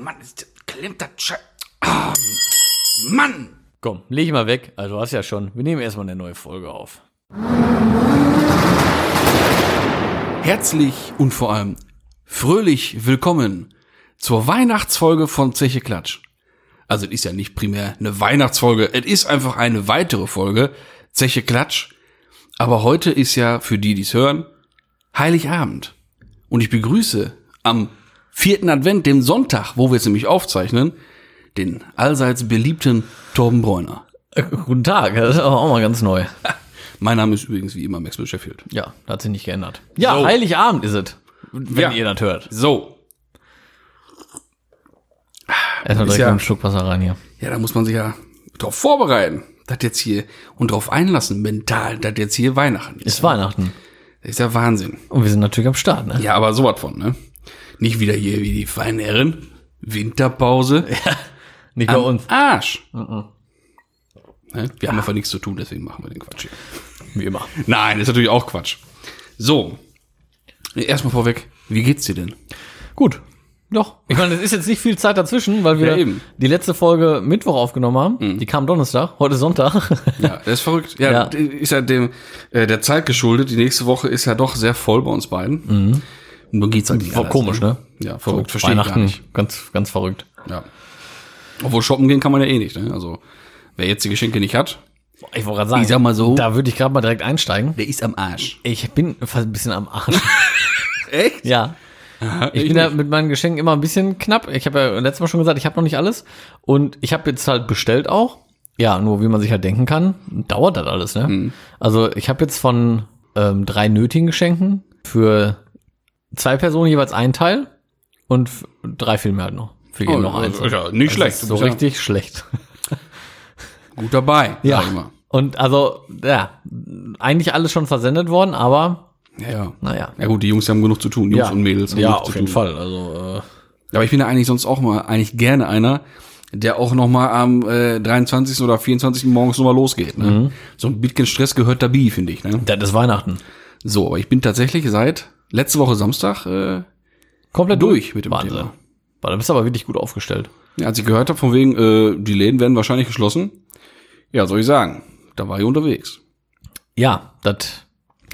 Mann, ist, klemmt das Schei... Ah, Mann! Komm, leg ich mal weg. Also du hast ja schon. Wir nehmen erstmal eine neue Folge auf. Herzlich und vor allem fröhlich willkommen zur Weihnachtsfolge von Zeche Klatsch. Also es ist ja nicht primär eine Weihnachtsfolge, es ist einfach eine weitere Folge, Zeche Klatsch. Aber heute ist ja, für die, die es hören, Heiligabend. Und ich begrüße am vierten Advent, dem Sonntag, wo wir es nämlich aufzeichnen, den allseits beliebten Torben Bräuner. Äh, guten Tag, das ist auch mal ganz neu. Mein Name ist übrigens wie immer Maxwell Sheffield. Ja, das hat sich nicht geändert. Ja, So. Heiligabend ist es. Wenn Ja. ihr das hört. So, Erstmal direkt ja- mal einen Schluck Wasser rein hier. Ja, da muss man sich ja darauf vorbereiten, das jetzt hier und darauf einlassen, mental, dass jetzt hier Weihnachten ist. Ist Weihnachten. Das ist ja Wahnsinn. Und wir sind natürlich am Start, ne? Ja, aber sowas von, ne? Nicht wieder hier wie die feinen Herren. Winterpause. Nicht bei Am uns. Arsch. Ne? Wir haben einfach nichts zu tun, deswegen machen wir den Quatsch hier. Wie immer. Nein, ist natürlich auch Quatsch. So. Erstmal vorweg, wie geht's dir denn? Gut. Doch. Ich meine, es ist jetzt nicht viel Zeit dazwischen, weil wir Ja, eben. die letzte Folge Mittwoch aufgenommen haben. Die kam Donnerstag, heute Sonntag. Ja, das ist verrückt. Ja, Ja. ist ja dem äh, der Zeit geschuldet. Die nächste Woche ist ja doch sehr voll bei uns beiden. Nur geht's halt nicht. War anders, komisch, ne? Ja, verrückt. Verstehe ich gar Weihnachten, nicht. ganz, ganz verrückt. Ja. Obwohl shoppen gehen kann man ja eh nicht. Ne? Also wer jetzt die Geschenke nicht hat, Ich wollte gerade sagen, Ich sag mal so. da würde ich gerade mal direkt einsteigen. der ist am Arsch. Ich bin fast ein bisschen am Arsch. Echt? ja. Ich ich bin ja nicht. mit meinen Geschenken immer ein bisschen knapp. Ich habe ja letztes Mal schon gesagt, ich habe noch nicht alles. Und ich habe jetzt halt bestellt auch. Ja, nur wie man sich halt denken kann, dauert das alles, ne? Mhm. Also ich habe jetzt von ähm, drei nötigen Geschenken für zwei Personen jeweils ein Teil und drei Filme halt noch. Für jeden Oh, noch eins. ja nicht schlecht. Ist Du so bist ja richtig schlecht. Gut dabei. Ja. Sag ich mal. Und also, ja, eigentlich alles schon versendet worden, aber Ja, ja. naja. Ja gut, die Jungs haben genug zu tun, Jungs und Mädels. haben Ja, genug auf zu jeden tun. Fall. Also, äh, Aber ich bin ja eigentlich sonst auch mal eigentlich gerne einer, der auch noch mal am äh, 23. oder 24. morgens noch mal losgeht. Ne? Mhm. So ein bisschen Stress gehört dabei, finde ich. Ne? das ist Weihnachten. So, aber ich bin tatsächlich seit letzte Woche Samstag äh, Komplett durch mit dem Wahnsinn. Thema. Boah, Da bist du aber wirklich gut aufgestellt. Ja, als ich gehört habe, von wegen, äh, die Läden werden wahrscheinlich geschlossen, ja, soll ich sagen, da war ich unterwegs. Ja, das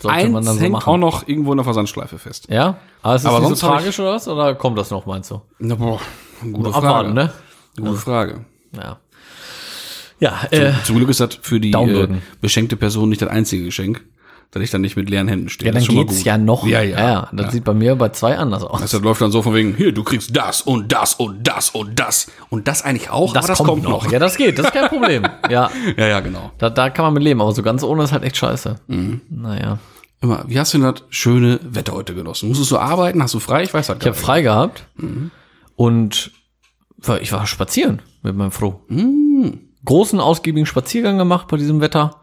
sollte man Eins dann so machen. auch noch irgendwo in der Versandschleife fest. Ja? Aber ist das Aber nicht so tragisch oder was? Oder kommt das noch, meinst du? Na, boah, gute Frage. Abwarten, ne? Gute Frage. Ja. Ja, äh, Zum Glück ist das für die äh, beschenkte Person nicht das einzige Geschenk, dass ich dann nicht mit leeren Händen stehe. ja, dann das geht's ja noch. Ja, ja. Das ja. sieht bei mir bei zwei anders aus. Also das läuft dann so von wegen, hier, du kriegst das und das und das und das. Und das eigentlich auch, aber das kommt, noch. Ja, das geht, das ist kein Problem. ja, Ja, ja, genau. da, da kann man mit leben, aber so ganz ohne ist halt echt scheiße. Mhm. Naja. Immer, wie hast du denn das schöne Wetter heute genossen? Musstest du arbeiten? Hast du frei? Ich weiß das Ich habe frei gehabt und war- ich war spazieren mit meinem Froh. Mhm. Großen, ausgiebigen Spaziergang gemacht bei diesem Wetter.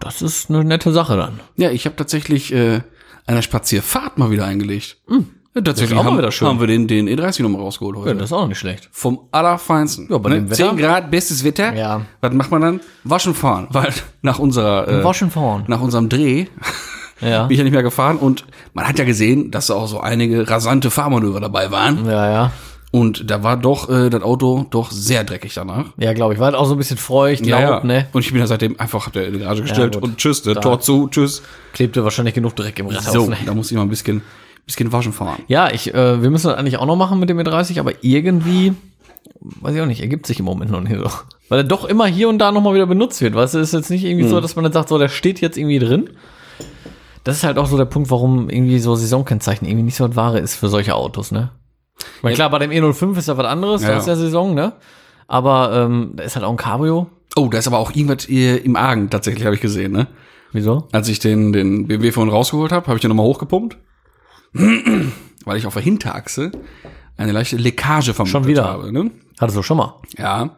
Das ist eine nette Sache dann. Ja, ich habe tatsächlich äh, eine Spazierfahrt mal wieder eingelegt. Ja, tatsächlich auch haben, wieder schön. haben wir den, den E30 nochmal rausgeholt heute. Ja, das ist auch noch nicht schlecht. Vom allerfeinsten. Ja, bei dem Wetter. 10 Grad, bestes Wetter. Ja. Was macht man dann? Waschen fahren. Weil nach unserer äh, Waschen fahren. nach unserem Dreh Ja. bin ich ja nicht mehr gefahren und man hat ja gesehen, dass da auch so einige rasante Fahrmanöver dabei waren. Ja, ja. Und da war doch äh, das Auto doch sehr dreckig danach. Ja, glaube ich. War halt auch so ein bisschen feucht, laut, ne? Und ich bin ja seitdem einfach in die Garage gestellt gut. und tschüss, der Da- Tor zu, tschüss. Klebte wahrscheinlich genug Dreck im Rathaus. So, ne? da muss ich mal ein bisschen, bisschen waschen fahren. Ja, ich, äh, wir müssen das eigentlich auch noch machen mit dem E30, aber irgendwie, weiß ich auch nicht, ergibt sich im Moment noch nicht so. Weil er doch immer hier und da nochmal wieder benutzt wird. Weißt du, ist jetzt nicht irgendwie so, dass man dann sagt, so, der steht jetzt irgendwie drin. Das ist halt auch so der Punkt, warum irgendwie so Saisonkennzeichen irgendwie nicht so das Wahre ist für solche Autos, ne? Weil klar, bei dem E05 ist ja was anderes, Ja, ja. ist ja Saison, ne? Aber ähm, da ist halt auch ein Cabrio. Oh, da ist aber auch irgendwas im Argen tatsächlich, habe ich gesehen, ne? Wieso? Als ich den, den BMW vorhin rausgeholt habe, habe ich den nochmal hochgepumpt. Weil ich auf der Hinterachse eine leichte Leckage vermutet Schon wieder? habe. Ne? Hattest du schon mal? Ja.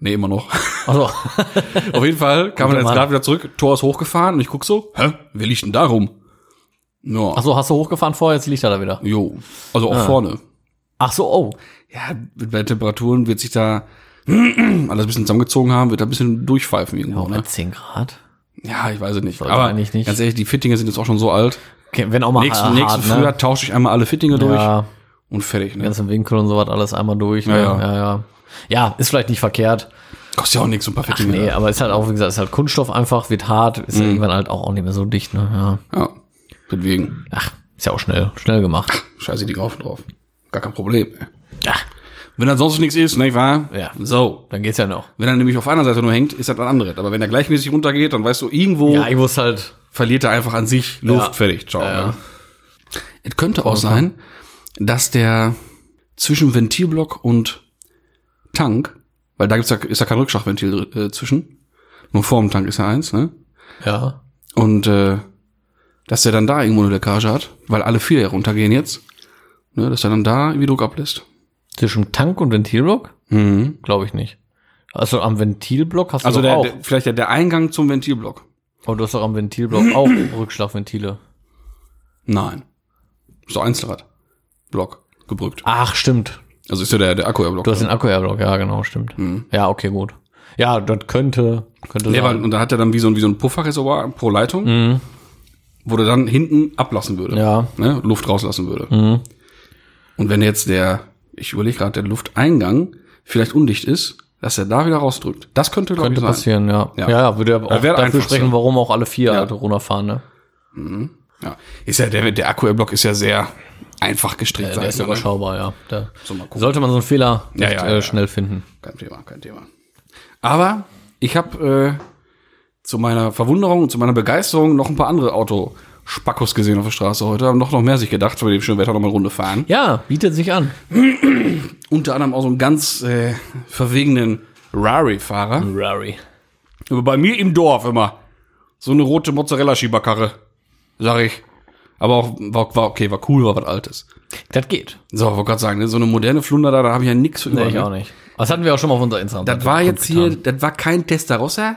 Nee, immer noch. Also, auf jeden Fall kam er jetzt gerade wieder zurück, Tor ist hochgefahren und ich guck so, hä, wer liegt denn da rum? Ja, ach so, hast du hochgefahren vorher, jetzt liegt er da wieder. jo, also auch vorne. Ach so, oh. Ja, bei Temperaturen wird sich da alles ein bisschen zusammengezogen haben, wird da ein bisschen durchpfeifen irgendwo, Bei ne? 10 Grad. Ja, ich weiß es nicht. Sollte Aber eigentlich nicht. ganz ehrlich, die Fittinge sind jetzt auch schon so alt. Okay, wenn auch mal Nächsten, hart, nächsten ne? Frühjahr tausche ich einmal alle Fittinge durch Ja, und fertig. Ne? ganzen Winkel und sowas alles einmal durch. Ne? Ja, ja. ja, ja. Ja, ist vielleicht nicht verkehrt. Kostet ja auch nichts, so ein paar Fittingen. Nee, aber ist halt auch, wie gesagt, ist halt Kunststoff einfach, wird hart, ist ja irgendwann halt auch, auch nicht mehr so dicht, ne? Ja. Ja, deswegen. Ach, ist ja auch schnell, schnell gemacht. Scheiße die Graufen drauf. Gar kein Problem. Ja. Wenn dann sonst nichts ist, nicht wahr? Ja. So. Dann geht's ja noch. Wenn er nämlich auf einer Seite nur hängt, ist das was anderes. Aber wenn er gleichmäßig runtergeht, dann weißt du, irgendwo Ja, ich muss halt, verliert er einfach an sich Luft. Ja. Fertig. Ciao. Ja, ne? Es könnte auch sein, dass der zwischen Ventilblock und Tank, weil da gibt's ja, ist ja kein Rückschlagventil äh, zwischen, nur vor dem Tank ist ja eins, ne? ja. Und äh, dass der dann da irgendwo eine Leckage hat, weil alle vier runtergehen jetzt, ne, dass er dann da irgendwie Druck ablässt. Zwischen Tank und Ventilblock? Mhm. Glaube ich nicht. Also am Ventilblock hast du Also doch der, auch. der, vielleicht der, der Eingang zum Ventilblock. oh, du hast doch am Ventilblock auch Rückschlagventile. Nein. So Einzelrad. Block. Gebrückt. Ach, stimmt. Also ist ja der, der Akku-Block. Du hast den Akku-Airblock, ja, genau, stimmt. Ja, okay, gut. Ja, das könnte, könnte Nee, weil, sein. und da hat er dann wie so ein, wie so ein Pufferreservoir pro Leitung, wo der dann hinten ablassen würde. Ja. Ne? Luft rauslassen würde. Und wenn jetzt der, ich überlege gerade, der Lufteingang vielleicht undicht ist, dass er da wieder rausdrückt. Das könnte, glaube ich, Könnte sein. passieren, ja. Ja. Ja, ja, würde aber auch dafür sprechen, so. warum auch alle vier Ja. halt runterfahren, ne? Ja. Ist ja, der, der Akku-Block ist ja sehr einfach gestrickt. Der sag ist ich ne? überschaubar, ja. Da So, sollte man so einen Fehler Ja, recht, ja, äh, ja, schnell finden. Kein Thema, kein Thema. Aber ich habe äh, zu meiner Verwunderung und zu meiner Begeisterung noch ein paar andere Autospackos gesehen auf der Straße heute. Haben noch, noch mehr sich gedacht, bei dem schönen Wetter noch mal eine Runde fahren. Ja, bietet sich an. Unter anderem auch so einen ganz äh, verwegenen Rari-Fahrer. Rari. Aber bei mir im Dorf immer. So eine rote Mozzarella-Schieberkarre, sag ich. Aber auch, war, war okay, war cool, war was Altes. Das geht. So, wollte gerade sagen, ne, so eine moderne Flunder da, da habe ich ja nix für Nee, über, ich ne? auch nicht. Das hatten wir auch schon mal auf unserer Instagram. Das war jetzt hier, das war kein Testarossa.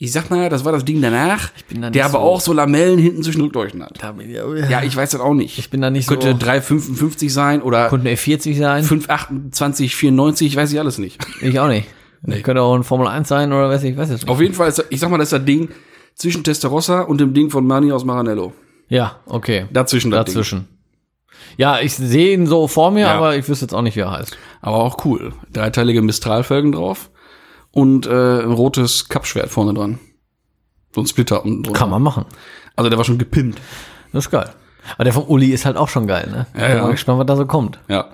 Ich sag mal, das war das Ding danach, bin da der aber so- auch so Lamellen hinten zwischen Rückleuchten hat. Ja, ich weiß das auch nicht. Ich bin da nicht Könnte so. 355 sein oder Könnte eine E40 sein? 528, 94, weiß ich alles nicht. Ich auch nicht. Könnte auch ein Formel 1 sein oder weiß ich, weiß es nicht. Auf jeden Fall ist, ich sag mal, das ist das Ding zwischen Testarossa und dem Ding von Mani aus Maranello. Ja, okay. Dazwischen das Ding. Dazwischen. Ja, ich sehe ihn so vor mir, Ja. aber ich wüsste jetzt auch nicht, wie er heißt. Aber auch cool. Dreiteilige Mistral-Felgen drauf und äh, ein rotes Kappschwert vorne dran. So ein Splitter unten drunter. Kann man machen. Also der war schon gepimpt. Das ist geil. Aber der von Uli ist halt auch schon geil, ne? Ja, Bin ja. mal gespannt, was da so kommt. Ja.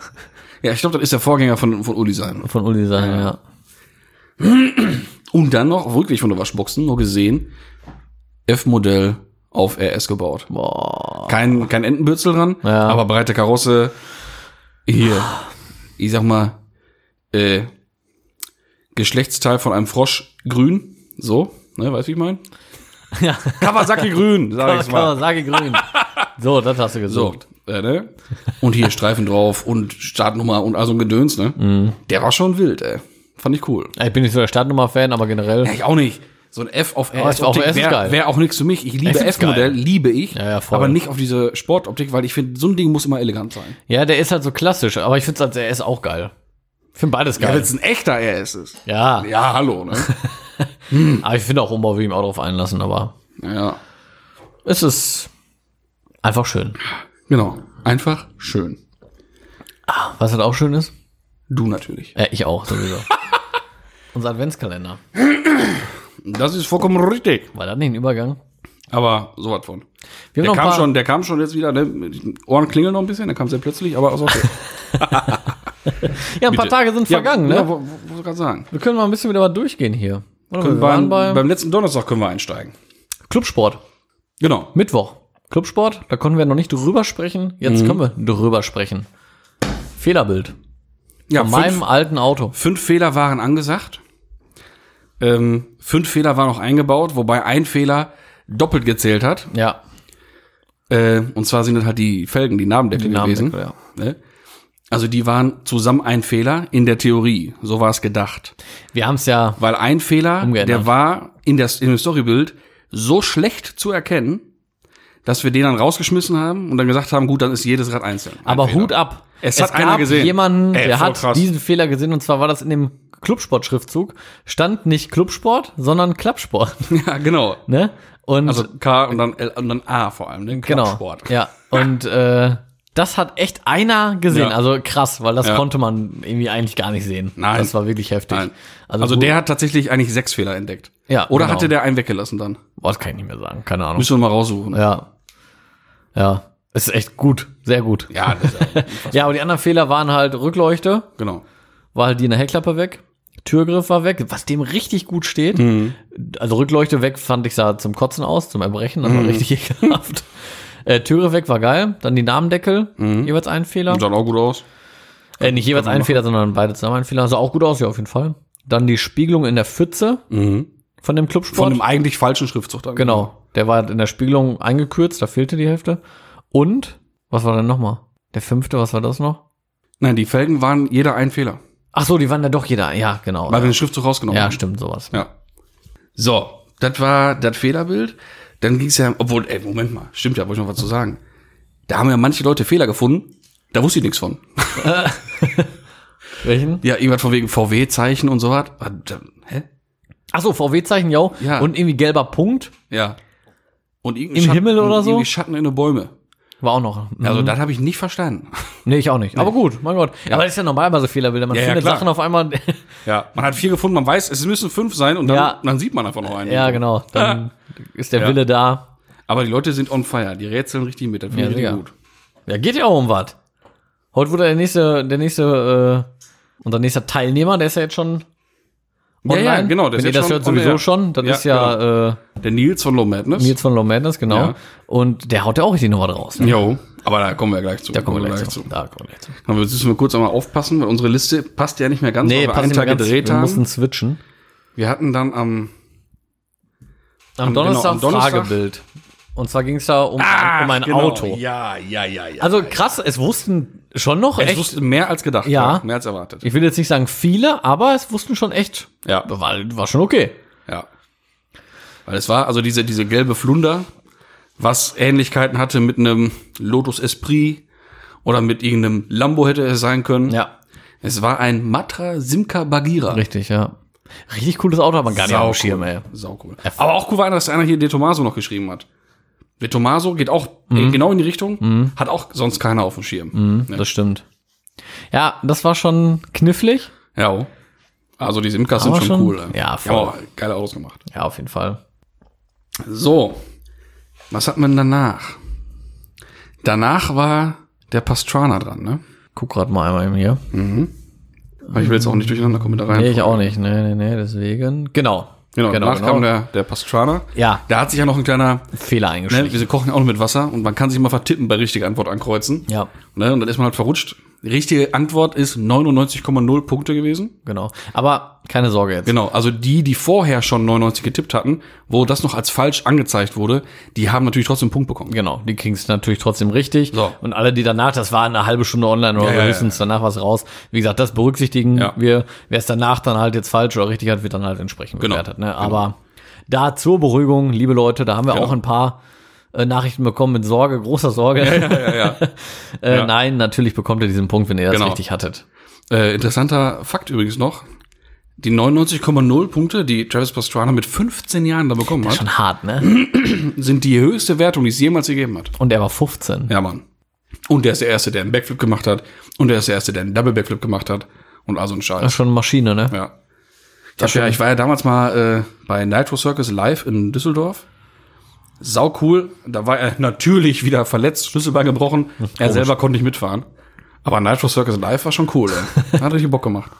Ja, ich glaube, das ist der Vorgänger von, von Uli sein. Von Uli sein, ja. Und dann noch, wirklich von der Waschboxen, nur gesehen, F-Modell auf RS gebaut. Boah. Kein, kein Entenbürzel dran, Ja. aber breite Karosse. Hier, ich sag mal, äh, Geschlechtsteil von einem Frosch grün. So, ne, weißt du, wie ich mein? Ja. Kawasaki grün, sag ich's mal. Kawasaki grün. So, das hast du So, gesucht. äh, ne? Und hier Streifen drauf und Startnummer und also ein Gedöns, ne? Mhm. Der war schon wild, ey. Fand ich cool. Ich bin nicht so der Startnummer-Fan, aber generell. Ja, ich auch nicht. So ein F auf RS RS ist wäre wär auch nichts für mich. Ich liebe Ich F-Modell, liebe ich. Ja, ja, aber nicht auf diese Sportoptik, weil ich finde, so ein Ding muss immer elegant sein. Ja, der ist halt so klassisch, aber ich finde er ist auch geil. Ich finde beides Ja, geil. wenn es ein echter RS ist. Ja, Ja, hallo, ne? aber ich finde auch Umbau will ihm auch drauf einlassen, aber ja, es ist einfach schön. genau. Einfach schön. Was halt auch schön ist? Du natürlich. Äh, ich auch, sowieso. Unser Adventskalender. Das ist vollkommen richtig. War das nicht ein Übergang? Aber sowas von. Der kam schon, der kam schon jetzt wieder, ne? Ohren klingeln noch ein bisschen, der kam sehr plötzlich, aber ist okay. ja, ein paar. Tage sind Ja, vergangen, Ja, ne? wo, wo, wo ich gerade sagen? Wir können mal ein bisschen wieder was durchgehen hier. Können wir waren beim, bei beim letzten Donnerstag können wir einsteigen. Clubsport. Genau. Mittwoch. Clubsport, da konnten wir noch nicht drüber sprechen. Jetzt Mhm. können wir drüber sprechen. Fehlerbild. Ja, Von meinem alten Auto. Fünf Fehler waren angesagt. Ähm, fünf Fehler waren noch eingebaut, wobei ein Fehler doppelt gezählt hat. Ja. Äh, und zwar sind das halt die Felgen, die Nabendeckel Die gewesen. Nabendeckel, Ne? Also die waren zusammen ein Fehler in der Theorie. So war es gedacht. Wir haben es ja. Weil ein Fehler, Umgeändert. der war in, das, in dem Storybild so schlecht zu erkennen, dass wir den dann rausgeschmissen haben und dann gesagt haben, gut, dann ist jedes Rad einzeln. Ein Aber Fehler. Hut ab. Es hat einer gesehen. jemanden, Ey, der hat krass. diesen Fehler gesehen und zwar war das in dem Clubsport-Schriftzug. Stand nicht Clubsport, sondern Klappsport. Ja, genau. ne? Und Also K und dann L und dann A vor allem, ne? genau. Klappsport. Ja. Und äh, das hat echt einer gesehen. Ja. Also krass, weil das Ja. konnte man irgendwie eigentlich gar nicht sehen. Nein. Das war wirklich heftig. Nein. Also, wo- der hat tatsächlich eigentlich sechs Fehler entdeckt. Ja, Oder genau. hatte der einen weggelassen dann? Boah, das kann ich nicht mehr sagen. Keine Ahnung. Müssen wir mal raussuchen. Ja. Ja. Es ist echt gut. Sehr gut. Ja, Ja, aber die anderen Fehler waren halt Rückleuchte, genau. war halt die in der Heckklappe weg. Türgriff war weg, was dem richtig gut steht. Mhm. Also Rückleuchte weg fand ich sah zum Kotzen aus, zum Erbrechen, das war Mhm. richtig ekelhaft. Äh, Türgriff weg war geil. Dann die Namendeckel, Mhm. jeweils ein Fehler. Sah auch gut aus. Äh, nicht jeweils ein Fehler, sondern beide zusammen ein Fehler. Sah auch gut aus, ja, auf jeden Fall. Dann die Spiegelung in der Pfütze von dem Clubsport. Von einem eigentlich falschen Schriftzug dann. genau. Der war in der Spiegelung eingekürzt, da fehlte die Hälfte. Und, was war denn nochmal? Der fünfte, was war das noch? Nein, die Felgen waren jeder ein Fehler. Ach so, die waren da doch jeder. Ja, genau. Weil wir den Schriftzug rausgenommen ja, haben. stimmt, sowas. Ja. So, das war das Fehlerbild. Dann ging es ja, obwohl, ey, Moment mal, stimmt ja, wollte ich noch was zu sagen. Da haben ja manche Leute Fehler gefunden, da wusste ich nichts von. Welchen? Ja, irgendwas von wegen VW-Zeichen und so was. Da- Hä? Ach so, VW-Zeichen, ja. Und irgendwie gelber Punkt Ja. Und Im Himmel oder so? Irgendwie Schatten in den Bäume. War auch noch. Also, das habe ich nicht verstanden. Nee, ich auch nicht. Aber gut, mein Gott. Aber das ist ja normal bei so Fehlerbilder. Man Ja, ja, findet klar. Sachen auf einmal. Ja. Man hat vier gefunden, man weiß, es müssen fünf sein und dann, Ja. dann sieht man einfach noch einen. ja, genau. Dann ist der Ja. Wille da. Aber die Leute sind on fire. Die rätseln richtig mit. Das finde Ja, ich gut. Ja, geht ja auch um was. Heute wurde der nächste, der nächste, äh, unser nächster Teilnehmer, der ist ja jetzt schon Ja, ja, online. genau, der Wenn ihr das hört sowieso air. schon. Das Ja, ist ja, äh, Der Nils von Low Madness. Nils von Low Madness, genau. Ja. Und der haut ja auch richtig Nummer draus. Ne? Jo. Aber da kommen wir gleich zu. Da kommen wir gleich zu. Da kommen wir gleich zu. Aber jetzt müssen wir kurz einmal aufpassen, weil unsere Liste passt ja nicht mehr ganz, Nee, weil wir einen Tag ganz. gedreht Wir haben. mussten switchen. Wir hatten dann am Am, Am- Donnerstag, genau, am Donnerstag. Fragebild. Und zwar ging es da um, um ein genau. Auto. Ja, ja, ja, ja. Also krass, es wussten schon noch es echt. wusste mehr als gedacht. Ja. Mehr als erwartet. ich will jetzt nicht sagen viele, aber es wussten schon echt. Ja. War, war schon okay. Ja. Weil es war also diese, diese gelbe Flunder, was Ähnlichkeiten hatte mit einem Lotus Esprit oder mit irgendeinem Lambo hätte es sein können. Ja. Es war ein Matra Simca Bagira. Richtig, ja. Richtig cooles Auto man gar nicht auf dem Schirm, ey. Sau cool. Aber auch cool war, dass einer hier De Tomaso noch geschrieben hat. Tomaso geht auch äh, genau in die Richtung, hat auch sonst keiner auf dem Schirm. Das stimmt. Ja, das war schon knifflig. Ja. Also die Simcas sind schon, schon- cool. ey. ja, voll. auch geile Autos gemacht. Ja, auf jeden Fall. So, was hat man danach? Danach war der Pastrana dran, ne? Guck grad mal einmal eben hier. Aber ich will jetzt auch nicht durcheinander kommen mit der Nee, ich auch nicht. Nee, nee, nee, deswegen. Genau. Genau, danach kam der, der Pastrana. Ja. Da hat sich ja noch ein kleiner, Fehler ne, eingeschlichen. wir kochen ja auch noch mit Wasser und man kann sich mal vertippen bei richtiger Antwort ankreuzen. Ja, Ne, und dann ist man halt verrutscht. Die richtige Antwort ist 99,0 Punkte gewesen. genau. Aber keine Sorge jetzt. Genau, also die, die vorher schon 99 getippt hatten, wo das noch als falsch angezeigt wurde, die haben natürlich trotzdem einen Punkt bekommen. Genau, die kriegen es natürlich trotzdem richtig. So. Und alle, die danach, das war eine halbe Stunde online oder Ja, so, ja, höchstens danach was raus. Wie gesagt, das berücksichtigen Ja. wir. Wer es danach dann halt jetzt falsch oder richtig hat, wird dann halt entsprechend Genau. bewertet. Ne? Aber da zur Beruhigung, liebe Leute, da haben wir Genau. auch ein paar äh, Nachrichten bekommen mit Sorge, großer Sorge. Ja, ja. äh, Ja. Nein, natürlich bekommt ihr diesen Punkt, wenn ihr das Genau. richtig hattet. Äh, interessanter Fakt übrigens noch. Die 99,0 Punkte, die Travis Pastrana mit 15 Jahren da bekommen hat, Schon hart, ne? sind die höchste Wertung, die es jemals gegeben hat. Und er war 15. Ja, Mann. Und der ist der Erste, der einen Backflip gemacht hat. Und der ist der Erste, der einen Double Backflip gemacht hat. Und also ein Das Scheiß. ist schon eine Maschine, ne? Ja. Ich, ja, ich war ja damals mal äh, bei Nitro Circus live in Düsseldorf. Sau cool. Da war er natürlich wieder verletzt, Schlüsselbein gebrochen. Er selber konnte nicht mitfahren. Aber Nitro Circus live war schon cool, ey. Hat richtig Bock gemacht.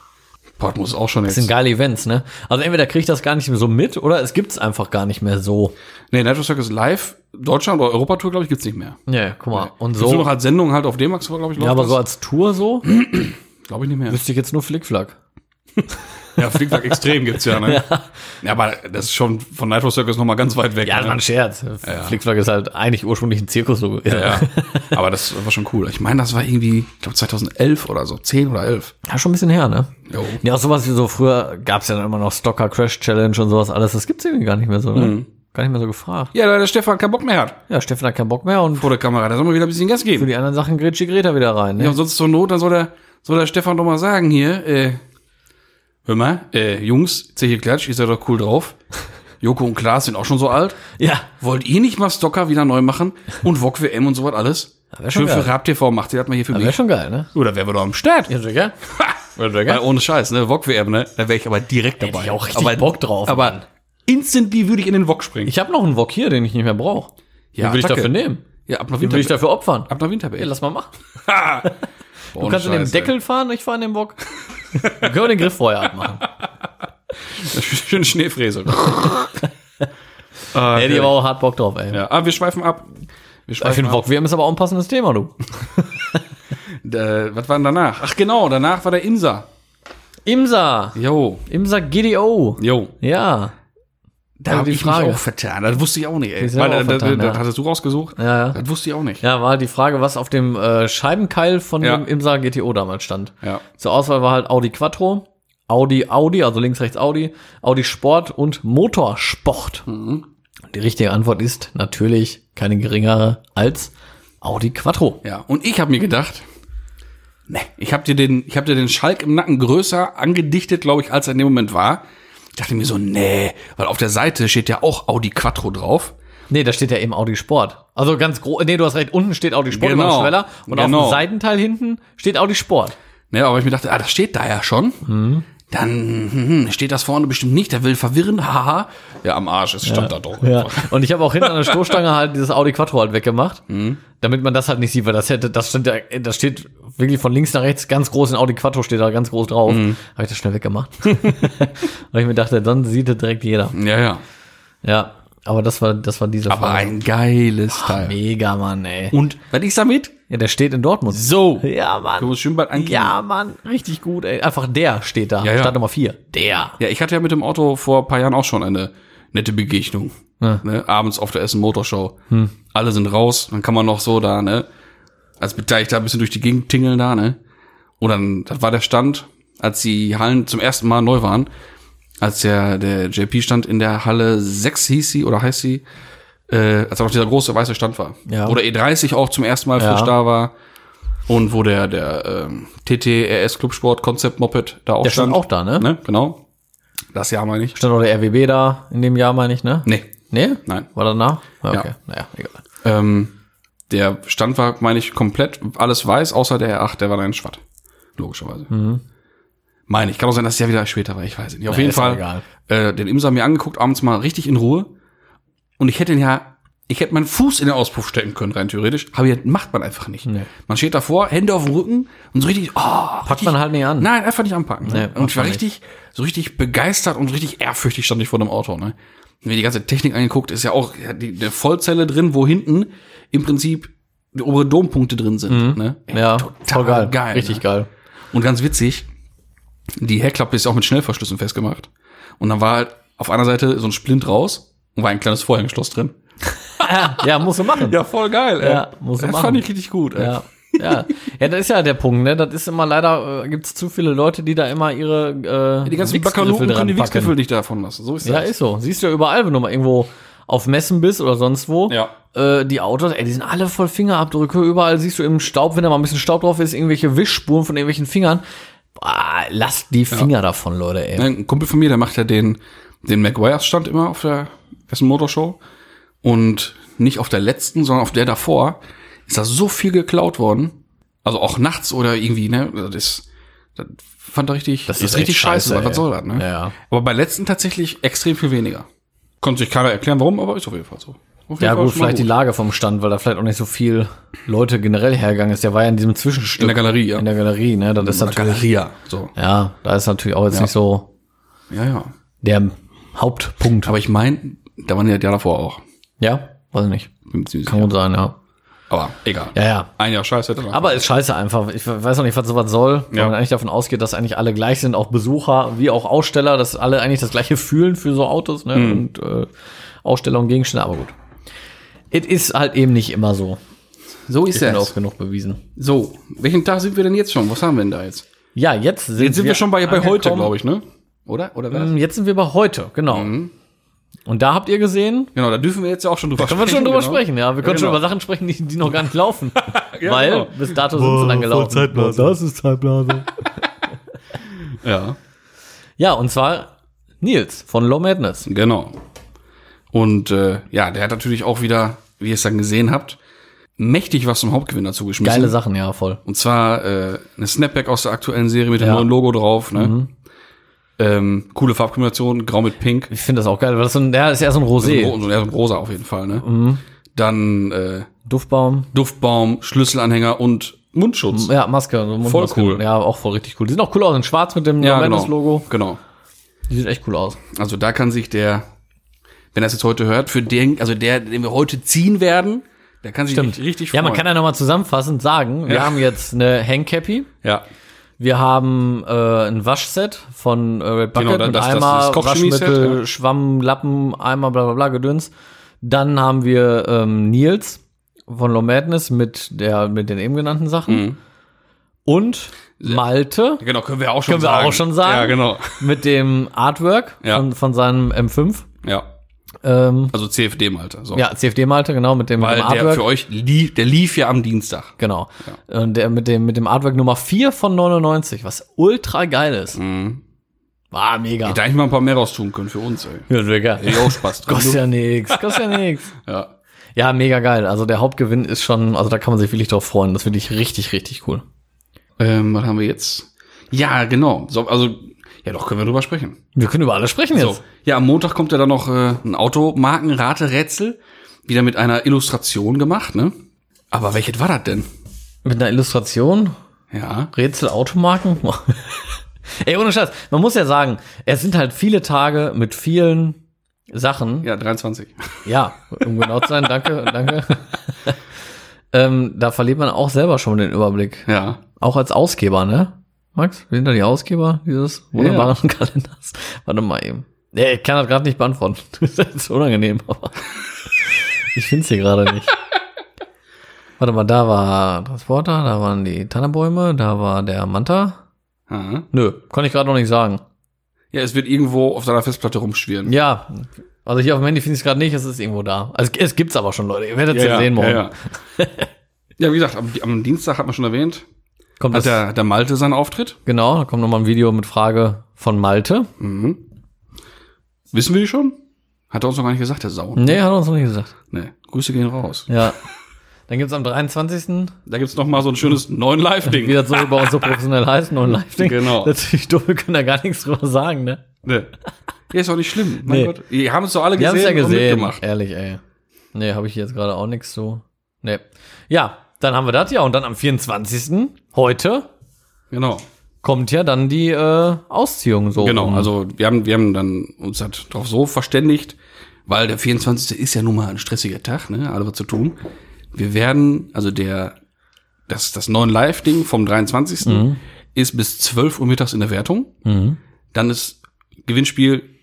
Boah, das muss auch schon Das sind jetzt. geile Events, ne? Also entweder kriegt das gar nicht mehr so mit oder es gibt's einfach gar nicht mehr so. Nee, Nitro Circus live, Deutschland oder Europatour, glaube ich, gibt's nicht mehr. Ja, guck mal. Und So. Nur noch als Sendung halt auf D-Max, glaube ich, Ja, aber so als Tour so, Glaube ich nicht mehr. wüsste ich jetzt nur Flickflack. Ja, Flickflack extrem gibt's ja, ne? Ja. aber das ist schon von Nitro Circus noch mal ganz weit weg. Ja, ne? war ein Scherz. Flickflack ist halt eigentlich ursprünglich ein Zirkus. So. Ja, aber das war schon cool. Ich meine, das war irgendwie, ich glaube 2011 oder so, 10 oder 11. Ja, schon ein bisschen her, ne? Jo. Ja, auch sowas wie so früher gab's ja dann immer noch Stocker Crash Challenge und sowas alles. Das gibt's irgendwie gar nicht mehr so, ne? Gar nicht mehr so gefragt. Ja, da der Stefan keinen Bock mehr hat Ja, Steffen hat keinen Bock mehr und vor der Kamera. Da soll man wieder ein bisschen Gas für geben. die anderen Sachen Gretschi Greta wieder rein, ne? Ja, und sonst zur Not, dann soll der, soll der Stefan doch mal sagen hier, äh, hör mal, äh, Jungs, Zeche Klatsch, ihr seid doch cool drauf. Joko und Klaas sind auch schon so alt. Ja. Wollt ihr nicht mal Stocker wieder neu machen? Und VOG WM und sowas alles? Schön für geil. Rap TV macht, die hat man hier für Wäre mich. schon geil, ne? Oder wären wir doch am Start. Ja, sicher. Wäre Weil geil. ohne Scheiß, ne? Wok WM, ne? Da wäre ich aber direkt dabei. ich auch richtig aber, Bock drauf, Aber Mann. instantly würde ich in den Wok springen. Ich habe noch einen Wok hier, den ich nicht mehr brauche. Ja, Den will ich dafür nehmen. ja, ab nach Den will ich Winter. dafür opfern. Ab nach Winterberg. Ja, lass mal machen. Du Ohne kannst in dem Deckel fahren, ich fahre in den Bock. Dann können wir den Griff vorher abmachen. ey. Schöne Schneefräse. ah, Hätte ich aber auch hart Bock drauf, ey. ja, aber wir schweifen ab. Wir Ich schweifen finde, ab. Wok WM ist aber auch ein passendes Thema, du. Äh, was war denn danach? Ach genau, danach war der Imsa. Imsa. Jo, Imsa GDO. jo. Ja. Da Also habe ich Frage. mich auch vertan. Das wusste ich auch nicht, ey. Weil, auch das, das, vertan, das ja. hattest du rausgesucht? Ja, ja. Das wusste ich auch nicht. Ja, war halt die Frage, was auf dem äh, Scheibenkeil von Ja. dem Imsa GTO damals stand. Ja. Zur Auswahl war halt Audi Quattro, Audi Audi, also links, rechts Audi, Audi Sport und Motorsport. Mhm. Die richtige Antwort ist natürlich keine geringere als Audi Quattro. Ja, und ich habe mir gedacht, ne, ich habe dir den, ich habe dir den Schalk im Nacken größer angedichtet, glaube ich, als er in dem Moment war. Ich dachte mir so, nee, weil auf der Seite steht ja auch Audi Quattro drauf. Nee, da steht ja eben Audi Sport. Also ganz groß, nee, du hast recht, unten steht Audi Sport Genau. schweller und auf Genau. dem Seitenteil hinten steht Audi Sport. Ne, aber ich mir dachte, ah, das steht da ja schon. Dann hm, hm, steht das vorne bestimmt nicht, der will verwirren, haha. Ja, am Arsch, es stand da doch. Ja. Und ich habe auch hinten an der Stoßstange halt dieses Audi Quattro halt weggemacht, Mhm. damit man das halt nicht sieht, weil das hätte, das stand ja, das steht wirklich von links nach rechts ganz groß in Audi Quattro steht da ganz groß drauf. Mhm. Habe ich das schnell weggemacht. Weil ich mir dachte, dann sieht es direkt jeder. Ja, ja. Ja, aber das war, das war diese Aber Frage. ein geiles Teil. Mega, Mann, ey. Und was ist damit? Ja, der steht in Dortmund. So. Ja, Du Mann. musst schön bald angehen. Ja, Mann, richtig gut, ey. Einfach der steht da. Ja, ja. Start Nummer vier. Der. Ja, ich hatte ja mit dem Auto vor ein paar Jahren auch schon eine nette Begegnung. Ja. Ne? Abends auf der Essen Motorshow. Alle sind raus, dann kann man noch so da, ne, als Beteiligter ein bisschen durch die Gegend tingeln da, ne. Und dann, das war der Stand, als die Hallen zum ersten Mal neu waren, als der, der JP stand in der Halle 6 hieß sie oder heißt sie, äh, als auch dieser große weiße Stand war. Ja. Oder E30 auch zum ersten Mal Ja. frisch da war. Und wo der, der ähm, TTRS Clubsport Concept Moped da auch Der stand auch da, ne? ne? Genau. Das Jahr meine ich. Stand auch der RWB da in dem Jahr, meine ich, ne? Nee. Nee? Nein. War danach? Ja, Ja. okay. Naja, egal. Ähm, der Stand war, meine ich, komplett alles weiß, außer der R8, der war dann schwatt. Logischerweise. Meine ich. Kann auch sein, dass es ja wieder später war, ich weiß es nicht. Auf Na, jeden Fall. Äh, den Imsa mir angeguckt, abends mal richtig in Ruhe. Und ich hätte ihn ja, ich hätte meinen Fuß in den Auspuff stecken können, rein theoretisch. Aber hier macht man einfach nicht. Nee. Man steht davor, Hände auf dem Rücken und so richtig, oh, Packt man halt nicht an. Nein, einfach nicht anpacken. Nee, Ne? und ich war richtig, so richtig begeistert und richtig ehrfürchtig stand ich vor dem Auto. Ne? Mir die ganze Technik angeguckt, ist ja auch die, eine Vollzelle drin, wo hinten im Prinzip die obere Dompunkte drin sind. Ne? Ey, Mhm. Ja, total geil. ne? Richtig geil. Und ganz witzig, die Heckklappe ist ja auch mit Schnellverschlüssen festgemacht. Und dann war halt auf einer Seite so ein Splint raus und war ein kleines Vorhängeschloss drin. Ja, musst du machen. Ja, voll geil, ey. Ja, muss das man fand machen. ich richtig gut, ey. Ja. Ja. ja, das ist ja der Punkt, ne? Das ist immer leider, äh, gibt es zu viele Leute, die da immer ihre äh, Die ganzen dran können die. Wichsgriffel nicht davon lassen. So ist Ja, das. ist so. Siehst du ja überall, wenn du mal irgendwo auf Messen bist oder sonst wo. Ja. Äh, die Autos, ey, die sind alle voll Fingerabdrücke. Überall siehst du im Staub, wenn da mal ein bisschen Staub drauf ist, irgendwelche Wischspuren von irgendwelchen Fingern. Boah, lasst die Finger davon, Leute, ey. Ein Kumpel von mir, der macht ja den, den McGuire's Stand immer auf der Essen Motorshow. Und nicht auf der letzten, sondern auf der davor ist da so viel geklaut worden. Also auch nachts oder irgendwie, ne? Das ist, das fand er richtig, das ist ist richtig scheiße. scheiße, was soll das, ne? Ja, ja. Aber bei letzten tatsächlich extrem viel weniger. Konnte sich keiner erklären, warum, aber ist auf jeden Fall so. Auf Ja, gut, vielleicht die Lage vom Stand, weil da vielleicht auch nicht so viel Leute generell hergegangen ist. Der war ja in diesem Zwischenstück. In der Galerie, ja. In der Galerie, ne? Das ist natürlich, Galeria. So. ja, da ist natürlich auch jetzt Ja. nicht so Ja, ja. der Hauptpunkt. Aber ich meine, da waren ja die davor auch. Ja, weiß ich nicht. Kann gut sein, ja. Aber egal. Ja, ja. Ein Jahr Scheiße Aber ist scheiße einfach. Ich weiß noch nicht, was sowas soll. Weil Ja. man eigentlich davon ausgeht, dass eigentlich alle gleich sind, auch Besucher wie auch Aussteller, dass alle eigentlich das gleiche fühlen für so Autos, ne? Mhm. Und äh, Aussteller und Gegenstände, aber gut. Es ist halt eben nicht immer so. So ist es. oft genug bewiesen. So, welchen Tag sind wir denn jetzt schon? Was haben wir denn da jetzt? Ja, jetzt sind, Jetzt sind wir, schon bei, bei heute, glaube ich, ne? Oder? Oder was? Ähm, Jetzt sind wir bei heute, genau. Mhm. Und da habt ihr gesehen, Genau, da dürfen wir jetzt ja auch schon drüber können wir schon drüber genau. sprechen, ja. Wir können schon genau. über Sachen sprechen, die, die noch gar nicht laufen. Ja, Weil genau. bis dato sind sie dann gelaufen. Das ist Zeitblase. Ja, Ja, und zwar Nils von Low Madness. genau. Und äh, ja, der hat natürlich auch wieder, wie ihr es dann gesehen habt, mächtig was zum Hauptgewinn dazu geschmissen. Geile Sachen, ja, voll. Und zwar äh, eine Snapback aus der aktuellen Serie mit dem Ja. Mhm. neuen Logo drauf. Ne? Ähm, coole Farbkombination, grau mit pink. Ich finde das auch geil, weil das so ein, ja, ist eher so ein So, Rosé. so, eher so ein rosa auf jeden Fall. Ne? Mhm. Dann äh, Duftbaum. Duftbaum, Schlüsselanhänger und Mundschutz. Ja, Maske. So Mundmaske. cool. Ja, auch voll richtig cool. Die sehen auch cool aus in schwarz mit dem Ja, genau. Logo. Genau. Die sieht echt cool aus. Also da kann sich der, wenn er es jetzt heute hört, für den, also der, den wir heute ziehen werden, der kann sich richtig, richtig Ja, freuen. man kann ja nochmal zusammenfassend sagen, wir Ja. haben jetzt eine Hangcappy, ja. wir haben äh, ein Waschset von äh, Red Bucket Genau, mit das- Eimer, das Waschmittel, ja. Schwamm, Lappen, Eimer, bla bla bla, Gedöns. Dann haben wir ähm, Nils von Low Madness mit, der, mit den eben genannten Sachen. Mhm. Und Malte Genau, können wir auch schon Können wir sagen. auch schon sagen. Ja, genau. mit dem Artwork Ja. von, von seinem M5. Ja. Ähm, Also CFD Malte. So. ja, CFD-Malte, genau, mit dem, mit Weil dem der Artwork. für euch lief, der lief ja am Dienstag. Genau. Und der mit dem, mit dem Artwork Nummer 4 von 99, was ultra geil ist. Mhm. War mega. Hätte eigentlich mal ein paar mehr raus tun können für uns, ey. Ja, mega. Hätte ich auch Spaß. Kostet ja nix, kostet ja nix. Ja. Ja, mega geil. Also der Hauptgewinn ist schon, also da kann man sich wirklich drauf freuen. Das finde ich richtig, richtig cool. Ähm, was haben wir jetzt? Ja, genau. So, also, ja doch, können wir drüber sprechen. Wir können über alles sprechen jetzt. So. Ja, am Montag kommt ja dann noch äh, ein Automarkenrate-Rätsel. Wieder mit einer Illustration gemacht, ne? Aber welches war das denn? Mit einer Illustration, Ja. Rätsel, Automarken. Ey, ohne Scheiß. Man muss ja sagen, es sind halt viele Tage mit vielen Sachen. Ja, 23. Ja, um genau zu sein, danke, danke. ähm, da verliert man auch selber schon den Überblick. Ja. Auch als Ausgeber, ne? Max, wie sind da die Ausgeber dieses wunderbaren Kalenders? Warte mal eben. Nee, ich kann das gerade nicht beantworten. Das ist unangenehm, aber ich finde es hier gerade nicht. Warte mal, da war Transporter, da waren die Tannenbäume, da war der Manta. Aha. Nö, kann ich gerade noch nicht sagen. Ja, es wird irgendwo auf seiner Festplatte rumschwirren. Ja, also hier auf dem Handy finde ich es gerade nicht, es ist irgendwo da. Also es gibt's aber schon, Leute. Ihr werdet es ja, sehen morgen. Ja, ja. ja, wie gesagt, am, am Dienstag hat man schon erwähnt, Kommt hat das, der, der Malte seinen Auftritt. genau, da kommt nochmal ein Video mit Frage von Malte. Mhm. Wissen wir die schon? Hat er uns noch gar nicht gesagt, der Sau. Nee, hat er uns noch nicht gesagt. Nee. Grüße gehen raus. Ja. Dann gibt's am 23. Da gibt's noch mal so ein schönes neuen Live-Ding. wie das so bei uns so professionell heißt, ein Live-Ding. Genau. Natürlich doof, wir können da gar nichts drüber sagen, ne? Nee. Ja, ist auch nicht schlimm. Mein Nee. Gott. Die haben es doch alle Wir haben es ja gesehen gesehen. Ehrlich, ey. Nee, habe ich jetzt gerade auch nichts so. Nee. Ja, dann haben wir das ja. Und dann am 24. heute Genau. kommt ja dann die äh, Ausziehung so. Genau. um- Also wir haben, wir haben dann uns halt drauf so verständigt, weil der 24. ist ja nun mal ein stressiger Tag, ne? Alle was zu tun. Wir werden, also der, das, das neuen Live-Ding vom 23. Mhm. ist bis 12 Uhr mittags in der Wertung. Dann ist Gewinnspiel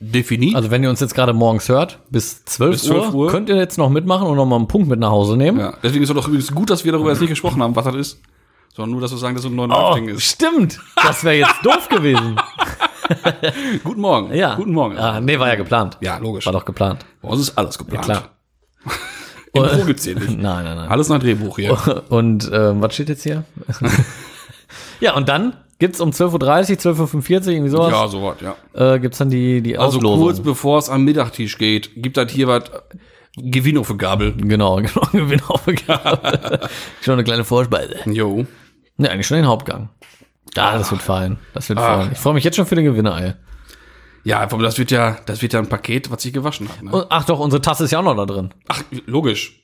definiert. Also wenn ihr uns jetzt gerade morgens hört, bis 12, Bis 12 Uhr, Uhr. könnt ihr jetzt noch mitmachen und noch mal einen Punkt mit nach Hause nehmen. ja. Deswegen ist es doch übrigens gut, dass wir darüber jetzt nicht gesprochen haben, was das ist. Sondern nur, dass wir sagen, dass es ein neues Oh, ist. stimmt. Das wäre jetzt doof gewesen. Guten Morgen. Ja. Guten Morgen. Ah, nee, war ja geplant. Ja, logisch. War doch geplant. Bei uns ist alles geplant. klar. Im Pro gibt's hier nicht. Nein, nein, nein. Alles nach Drehbuch hier. Und ähm, was steht jetzt hier? ja, und dann gibt's um 12.30 Uhr, 12.45 Uhr, irgendwie sowas, Ja, so was, ja. äh, gibt's dann die, die Also Auslosung. kurz bevor es am Mittagtisch geht, gibt das hier was Gewinn auf Gabel. Genau, genau, Gewinnaufgabe. schon eine kleine Vorspeise. Jo. Ne, eigentlich schon den Hauptgang. Ja, das wird fein. Das wird Ach. fein. Ich freue mich jetzt schon für den Gewinner, ey. Ja, aber das wird ja, das wird ja ein Paket, was sich gewaschen hat. Ne? Und, ach doch, unsere Tasse ist ja auch noch da drin. Ach, logisch.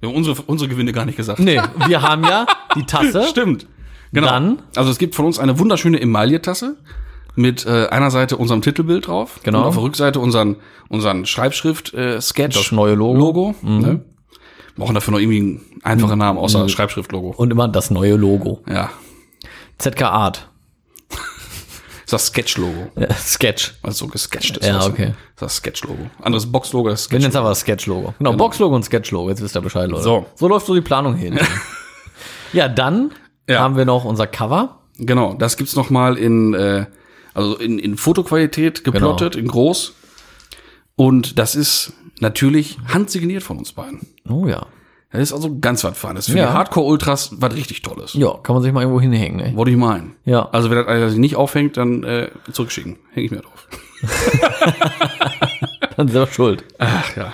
Wir haben unsere, unsere Gewinne gar nicht gesagt. Nee, wir haben ja die Tasse. Stimmt. Genau. Dann? Also es gibt von uns eine wunderschöne Emaille-Tasse mit äh, einer Seite unserem Titelbild drauf. Genau. Und auf der Rückseite unseren, unseren Schreibschrift-Sketch. Das neue Logo. Mhm. Logo. Ne? Brauchen dafür noch irgendwie einen einfachen Namen, außer Schreibschrift-Logo. Und immer das neue Logo. Ja. ZK Art. ist das Sketch-Logo. Ja, Sketch. Also so gesketcht ist Ja, das. okay. Das ist das Sketch-Logo. Anderes Box-Logo ist Wir Sketch. nennen es aber das Sketch-Logo. Genau, Box-Logo und Sketch-Logo. Jetzt wisst ihr Bescheid, Leute. So. so läuft so die Planung hin. ja, dann Ja. haben wir noch unser Cover. Genau, das gibt's noch mal in, äh, also in, in Fotoqualität geplottet, in groß. Und das ist natürlich handsigniert von uns beiden. Oh ja. Das ist also ganz was Feines. Für Ja. die Hardcore-Ultras was richtig Tolles. Ja, kann man sich mal irgendwo hinhängen, ey. Wollte ich meinen. Ja. Also wer das also nicht aufhängt, dann äh, zurückschicken. Hänge ich mir drauf. Dann selber schuld. Ach ja.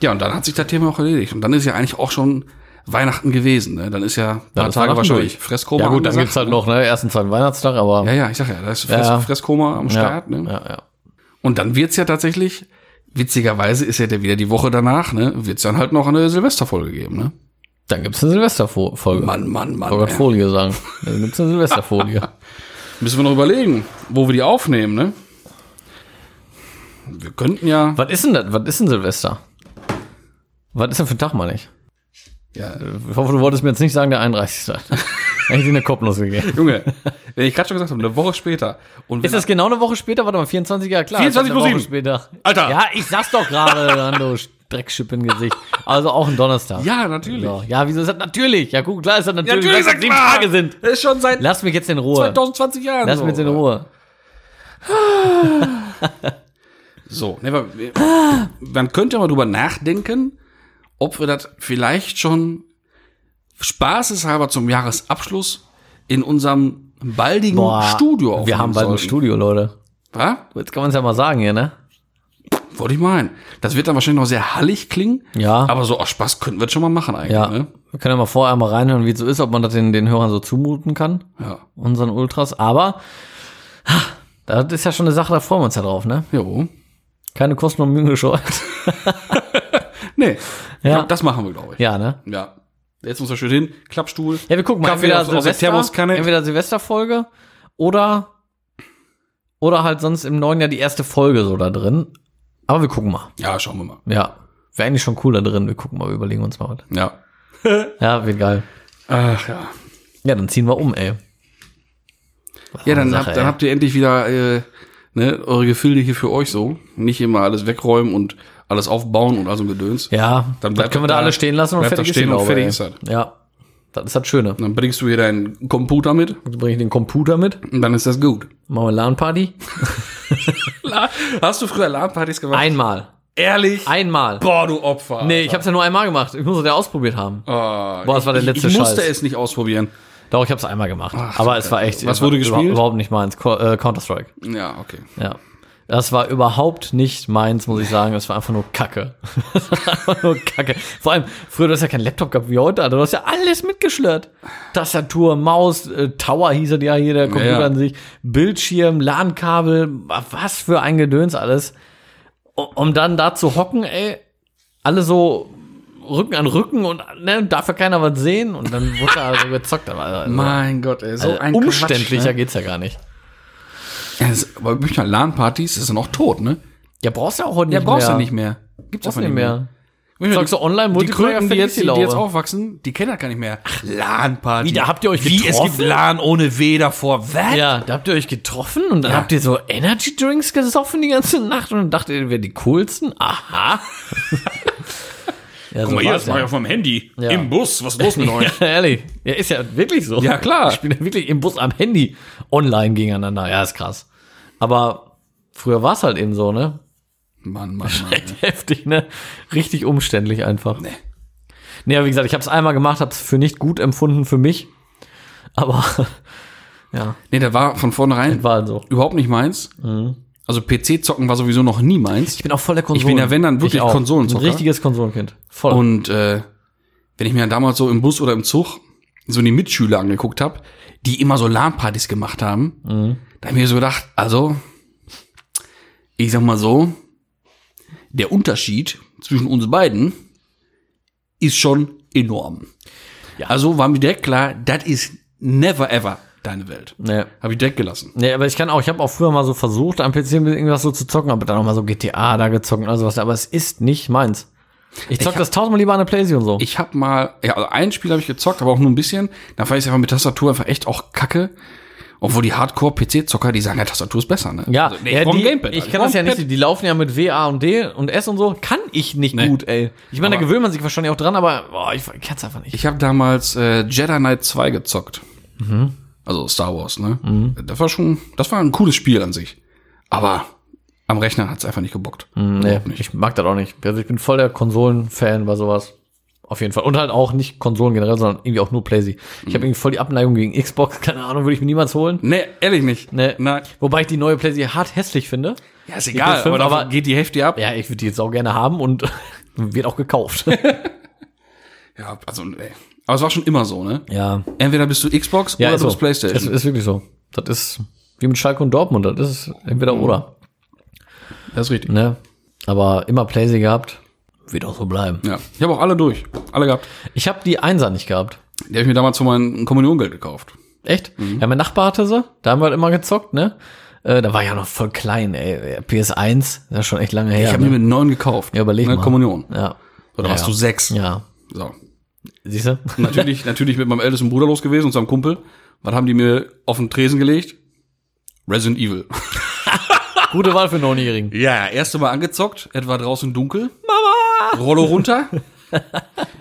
Ja, und dann hat sich das Thema auch erledigt. Und dann ist ja eigentlich auch schon Weihnachten gewesen. Ne? Dann ist ja ein paar Tage wahrscheinlich. Fresskoma. Ja gut, dann gibt's halt ne? noch, ne, ersten, zweiten Weihnachtstag, aber Ja, ja, ich sag ja, da ist Fress, Ja. Fresskoma am ja, Start. Ne? ja, ja. Und dann wird's ja tatsächlich, witzigerweise ist ja der wieder die Woche danach, ne, wird's dann halt noch eine Silvesterfolge geben, ne? Dann gibt's eine Silvesterfolge. Mann, Mann, Ich Mann. wollte gerade ey. Folie sagen. Dann gibt's eine Silvesterfolie. Müssen wir noch überlegen, wo wir die aufnehmen, ne? Wir könnten ja, Was ist denn das? Was ist denn Silvester? Was ist denn für ein Tag, meine ich? Ja, Ich hoffe, du wolltest mir jetzt nicht sagen, der 31. Hätte ich dir eine Kopfnuss gegeben. Junge, wenn ich gerade schon gesagt habe, eine Woche später. Ist das genau eine Woche später? Warte mal, 24, ja klar. 24 ist eine plus Woche sieben. später. Alter. Ja, ich sag's doch gerade, Lando, Dreckschippengesicht. Also auch ein Donnerstag. ja, natürlich. So. Ja, wieso ist das natürlich? Ja, guck, klar ist das natürlich, Natürlich, sag sieben. Tage sind. Das ist schon seit Lass mich jetzt in Ruhe. 2020 Jahren. Lass so. mich jetzt in Ruhe. So, ne, wir- man könnte mal drüber nachdenken, ob wir das vielleicht schon spaßeshalber zum Jahresabschluss in unserem baldigen Studio wir aufnehmen haben bald ein. Studio, Leute. Was? Jetzt kann man es ja mal sagen hier, ne? Wollte ich meinen. Das wird dann wahrscheinlich noch sehr hallig klingen. Ja. Aber so aus Spaß könnten wir das schon mal machen eigentlich. Ja. Ne? Wir können ja mal vorher mal reinhören, wie es so ist, ob man das den, den Hörern so zumuten kann, Ja. unseren Ultras. Aber ha, das ist ja schon eine Sache, da freuen wir uns ja drauf, ne? Jo. Keine Kosten und Mühen gescheut. Nee. Ja. glaub, das machen wir, glaube ich. ja, ne? Ja. Jetzt muss er schön hin. Klappstuhl. Ja, wir gucken mal, Kaffee entweder aus- aus Silvester, Thermoskanne. entweder Silvesterfolge oder oder halt sonst im neuen Jahr die erste Folge so da drin. Aber wir gucken mal. Ja, schauen wir mal. Ja, wäre eigentlich schon cool da drin. Wir gucken mal, wir überlegen uns mal was. Ja. Ja, wird geil. Ach ja. Ja, dann ziehen wir um, ey. Was Ja, dann, Sache, habt, dann habt ihr endlich wieder äh, ne, eure Gefilde hier für euch so. Nicht immer alles wegräumen und alles aufbauen und also ein Gedöns. Ja, Dann bleibt können wir da da- alles stehen lassen und fertig stehen ist und fertig ist Ja, das ist das Schöne. Dann bringst du hier deinen Computer mit Dann bringe ich den Computer mit, und dann ist das gut. machen wir LAN-Party. Hast du früher LAN-Partys gemacht? Einmal. Ehrlich? Einmal. Boah, du Opfer. Nee, ich hab's ja nur einmal gemacht. Ich muss es ja ausprobiert haben. Boah, das war der letzte Ich musste Scheiß. es nicht ausprobieren. Doch, ich hab's einmal gemacht. Aber es war echt. Was wurde gespielt? Überhaupt nicht meins. Äh, Counter-Strike. Ja, okay. Ja. Das war überhaupt nicht meins, muss ich sagen. Es war einfach nur Kacke. Das war einfach nur Kacke. Vor allem, früher, du hast ja kein Laptop gehabt wie heute, Alter. Du hast ja alles mitgeschlört. Tastatur, Maus, äh, Tower hieß es ja hier, der Computer Ja, ja. an sich. Bildschirm, LAN-Kabel, was für ein Gedöns alles. Um, dann da zu hocken, ey, alle so Rücken an Rücken und ne, darf ja keiner was sehen und dann wurde da so gezockt. Aber, also, Mein Gott, ey, so also, ein umständlicher Quatsch, ne? geht's ja gar nicht. Ja, das, aber manchmal LAN-Partys ist dann auch tot, ne? Ja, brauchst du auch heute Ja, nicht brauchst mehr. du nicht mehr. Gibt's Brauchst einfach nicht mehr. mehr. Sagst du online, die Multiplayer, die fertig jetzt, die die, die jetzt aufwachsen, die kennen das gar nicht mehr. LAN-Party. Wie, da habt ihr euch Wie, es getroffen? gibt LAN ohne W davor. Was? Ja, da habt ihr euch getroffen und dann Ja. habt ihr so Energy Drinks gesoffen die ganze Nacht und dann dachtet ihr, ihr wärt die coolsten. Aha. ja, so war's ja. auf meinem Handy. Ja. Im Bus. Was ist los mit euch? Ja, ehrlich. Ja, ist ja wirklich so. Ja, klar. Ich bin ja wirklich im Bus am Handy online gegeneinander. Ja, ist krass. Aber früher war es halt eben so, ne? Mann, Mann, Mann. ey. Heftig, ne? Richtig umständlich einfach. Nee. Nee, aber wie gesagt, ich habe es einmal gemacht, habe es für nicht gut empfunden für mich. Aber ja, Nee, der war von vornherein war so. überhaupt nicht meins. Also PC-Zocken war sowieso noch nie meins. Ich bin auch voll der Konsolen. bin ja, wenn dann, wirklich Ich. Konsolenzocker. Ein richtiges Konsolenkind. Voll. Und äh, wenn ich mir dann damals so im Bus oder im Zug so die Mitschüler angeguckt habe, die immer so LAN-Partys gemacht haben, da habe ich mir so gedacht, also, ich sag mal so, der Unterschied zwischen uns beiden ist schon enorm. Ja. Also war mir direkt klar, das ist never ever deine Welt. nee. Habe ich direkt gelassen. Nee, aber ich kann auch, ich habe auch früher mal so versucht, am PC irgendwas so zu zocken, aber dann auch mal so GTA da gezockt oder sowas, aber es ist nicht meins. Ich zock hab- das tausendmal lieber an der Playstation so. Ich habe mal, ja, also ein Spiel habe ich gezockt, aber auch nur ein bisschen. Da fand ich einfach mit Tastatur einfach echt auch kacke. Obwohl die Hardcore-PC-Zocker, die sagen, ja, Tastatur ist besser, ne? ja, also, nee, ja ich die, Gamepad, ich also, kann das ja nicht, die laufen ja mit W, A und D und S und so, kann ich nicht Nee. gut, ey. Ich meine, da gewöhnt man sich wahrscheinlich auch dran, aber boah, ich kann es einfach nicht. Ich habe damals äh, Jedi Knight 2 gezockt. Mhm. Also Star Wars, ne? Das war schon, das war ein cooles Spiel an sich. Aber am Rechner hat's einfach nicht gebockt. Nee, Überhaupt nicht. ich mag das auch nicht. Also ich bin voll der Konsolen-Fan bei sowas. Auf jeden Fall. Und halt auch nicht Konsolen generell, sondern irgendwie auch nur Playsee. Ich Mhm. habe irgendwie voll die Abneigung gegen Xbox. Keine Ahnung, würde ich mir niemals holen. Nee, ehrlich nicht. Nee. Nein. Wobei ich die neue Playsee hart hässlich finde. Ja, ist egal, aber- aber geht die Hälfte ab. Ja, ich würde die jetzt auch gerne haben und Wird auch gekauft. Ja, also, ey. Aber es war schon immer so, ne? ja. Entweder bist du Xbox Ja, oder du so. bist Playstation. Es ist wirklich so. Das ist wie mit Schalke und Dortmund. Das ist entweder oder. das ist richtig. Ne? Aber immer Playsee gehabt. Wird auch so bleiben. Ja. Ich habe auch alle durch. Alle gehabt. Ich habe die Einser nicht gehabt. Die habe ich mir damals für mein Kommuniongeld gekauft. Echt? Ja, mein Nachbar hatte sie. Da haben wir halt immer gezockt, ne? Äh, da war ich ja noch voll klein, ey. PS1, das ist schon echt lange her. Ich habe ne? mir mit neun gekauft. Ja, überleg Eine mal. Kommunion. Ja. Oder Ja, warst ja. du sechs? Ja. So. Siehst du? Natürlich, natürlich mit meinem ältesten Bruder los gewesen und seinem Kumpel. Was haben die mir auf den Tresen gelegt? Resident Evil. Gute Wahl für Neunjährigen. Ja, erste Mal angezockt, etwa draußen dunkel. Mama! Rollo runter.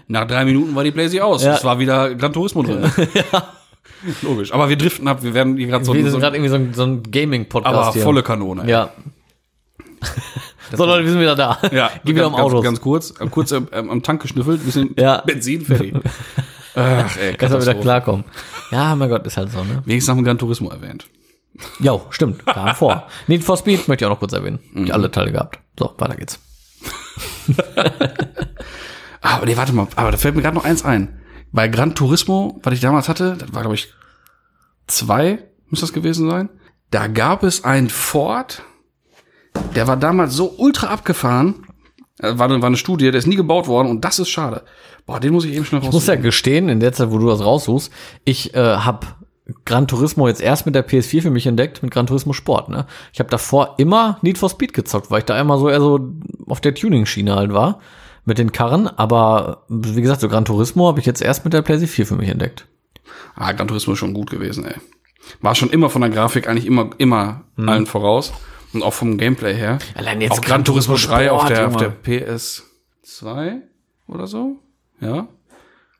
Nach drei Minuten war die Playsee aus. Ja. Es war wieder Gran Turismo drin. Logisch. Aber wir driften ab. Wir werden hier gerade so, Wir so sind gerade irgendwie so ein, so ein Gaming-Podcast aber hier. volle Kanone. ey. Ja. So, Leute, wir sind wieder da. Ja, Geh wieder um Autos. Ganz, ganz kurz, äh, kurz ähm, am Tank geschnüffelt, bisschen Ja. Benzin fertig. Ach, ey, Kannst du wieder klarkommen. Ja, mein Gott, ist halt so, ne? Wenigstens haben wir Gran Turismo erwähnt. Jo, stimmt. Kam vor. Need for Speed möchte ich auch noch kurz erwähnen. Mhm. Ich alle Teile gehabt. So, weiter geht's. Ah, aber nee, warte mal, aber da fällt mir gerade noch eins ein. Bei Gran Turismo, was ich damals hatte, das war glaube ich zwei, muss das gewesen sein. Da gab es ein Ford, der war damals so ultra abgefahren. Äh, War, eine- war eine Studie, der ist nie gebaut worden und das ist schade. Boah, den muss ich eben schnell Ich muss ja raussuchen. gestehen, in der Zeit, wo du das raussuchst, ich äh, habe Gran Turismo jetzt erst mit der PS4 für mich entdeckt, mit Gran Turismo Sport. Ne? Ich habe davor immer Need for Speed gezockt, weil ich da immer so eher so auf der Tuning-Schiene halt war mit den Karren. Aber wie gesagt, so Gran Turismo habe ich jetzt erst mit der PlayStation 4 für mich entdeckt. Ah, Gran Turismo ist schon gut gewesen, ey. War schon immer von der Grafik eigentlich immer, immer allen voraus. Und auch vom Gameplay her. Allein jetzt auch Gran Turismo 3 auf der, auf der Junge. PS2 oder so. Ja.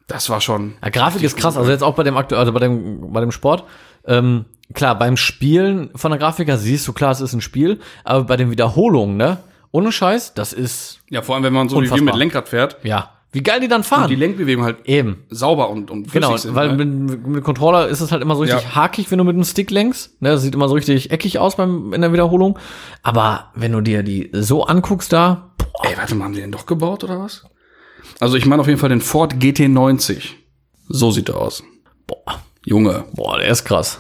Das war schon. Ja, Grafik ist krass, also jetzt auch bei dem aktuell, also bei dem, bei dem Sport. Ähm, klar, beim Spielen von der Grafik her siehst du klar, es ist ein Spiel, aber bei den Wiederholungen, ne? Ohne Scheiß, das ist, Ja, vor allem, wenn man so wie Unfassbar. mit Lenkrad fährt ja, wie geil die dann fahren. und die Lenkbewegungen halt Eben. sauber und, und flüssig Genau, sind. weil ne? mit, mit dem Controller ist es halt immer so richtig Ja. hakig, wenn du mit dem Stick lenkst. Ne, das sieht immer so richtig eckig aus beim, in der Wiederholung. Aber wenn du dir die so anguckst da, boah, Ey, warte mal, haben die den doch gebaut oder was? Also ich meine auf jeden Fall den Ford GT90. So sieht er aus. boah, Junge. boah, der ist krass.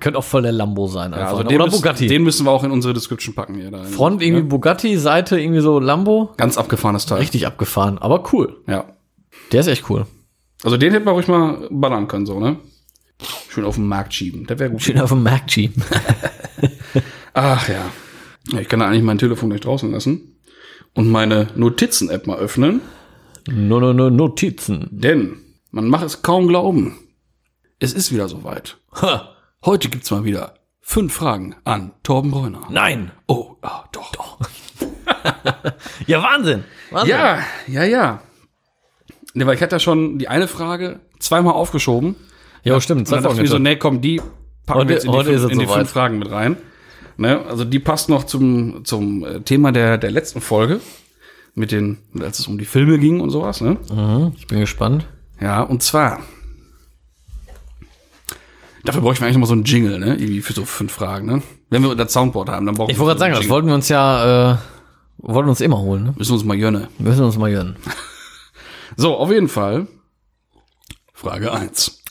Könnte auch voll der Lambo sein. Ja, also ne? den Oder müssen, Bugatti. Den müssen wir auch in unsere Description packen hier. Da Front irgendwie Bugatti, Seite irgendwie so Lambo. Ganz abgefahrenes Teil. Richtig abgefahren, aber cool. Ja. Der ist echt cool. Also den hätten wir ruhig mal ballern können, so, ne? Schön auf den Markt schieben. Der wäre gut. Schön auf dem Mac G. Ach ja. ja. Ich kann da eigentlich mein Telefon nicht draußen lassen und meine Notizen-App mal öffnen, No, no, no, Notizen. denn man macht es kaum glauben. Es ist wieder soweit. Ha. Heute gibt's mal wieder fünf Fragen an Torben Bräuner. Nein. Oh, ah, doch. doch. Ja, Wahnsinn. Wahnsinn. Ja, ja, ja. Ne, weil ich hatte ja schon die eine Frage zweimal aufgeschoben. Ja, stimmt. Und dann dachte ich mir so, nee, komm, die packen Heute- wir jetzt in die, fünf, in die fünf Fragen mit rein. Ne? Also die passt noch zum, zum äh, Thema der, der letzten Folge, mit den, als es um die Filme ging und sowas. Ne? Mhm, ich bin gespannt. Ja, und zwar, dafür bräuchten wir eigentlich noch mal so einen Jingle, ne? Irgendwie für so fünf Fragen, ne? Wenn wir das Soundboard haben, dann brauchen Ich wollte gerade sagen, das Jingle. wollten wir uns ja, äh, wollten uns immer holen, ne? Müssen wir uns mal jönne. Wir müssen uns mal gönnen. So, auf jeden Fall. Frage eins,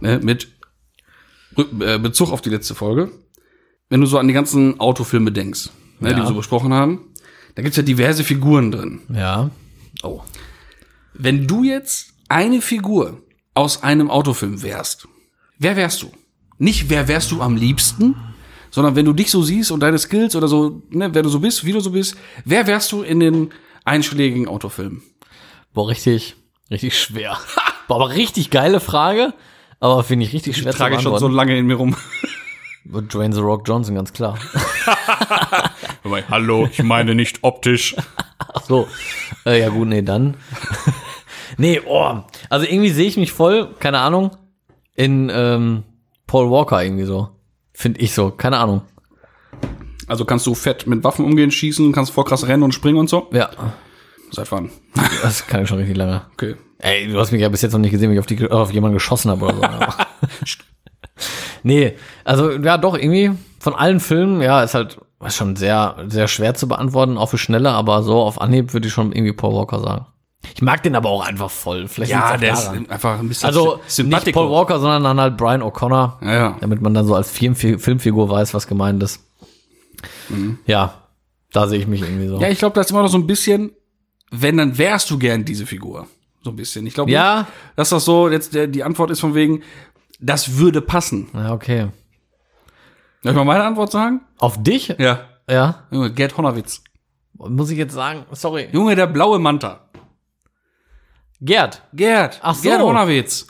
Ne, mit äh, Bezug auf die letzte Folge. Wenn du so an die ganzen Autofilme denkst, ne, die Ja. wir so besprochen haben, da gibt's ja diverse Figuren drin. Ja. Oh. Wenn du jetzt eine Figur aus einem Autofilm wärst, wer wärst du? Nicht wer wärst du am liebsten, sondern wenn du dich so siehst und deine Skills oder so, ne, wer du so bist, wie du so bist, wer wärst du in den einschlägigen Autofilmen? Boah, richtig, richtig schwer. Boah, aber richtig geile Frage. Aber finde ich richtig schwer Trage ich zu schon so lange in mir rum. Dwayne The Rock Johnson, ganz klar. Hallo, ich meine nicht optisch. Ach so. Äh, ja gut, nee, dann. nee, oh. Also irgendwie sehe ich mich voll, keine Ahnung, in ähm, Paul Walker irgendwie so. Finde ich so, keine Ahnung. Also kannst du fett mit Waffen umgehen, schießen, kannst voll krass rennen und springen und so? Ja, Seit wann? das kann ich schon richtig lange. Okay. Ey, du hast mich ja bis jetzt noch nicht gesehen, wie ich auf, die, auf jemanden geschossen habe oder so. Nee, also ja doch, irgendwie von allen Filmen, ja, ist halt ist schon sehr, sehr schwer zu beantworten, auch für Schnelle, aber so auf Anhieb würde ich schon irgendwie Paul Walker sagen. Ich mag den aber auch einfach voll. Vielleicht Ja, der ist daran. einfach ein bisschen Also nicht. Paul Walker, sondern dann halt Brian O'Connor. Ja, ja. Damit man dann so als Film Filmfigur weiß, was gemeint ist. Ja, da sehe ich mich irgendwie so. Ja, ich glaube, das ist immer noch so ein bisschen, wenn, dann wärst du gern diese Figur. So ein bisschen. Ich glaube, Ja. dass das so, jetzt der, die Antwort ist von wegen, das würde passen. Ja, okay. Soll ich mal meine Antwort sagen? Auf dich? Ja. Ja. Junge, Gerd Honowitz. Muss ich jetzt sagen, sorry. Junge, der blaue Manta. Gerd. Gerd. Ach so. Gerd Honowitz.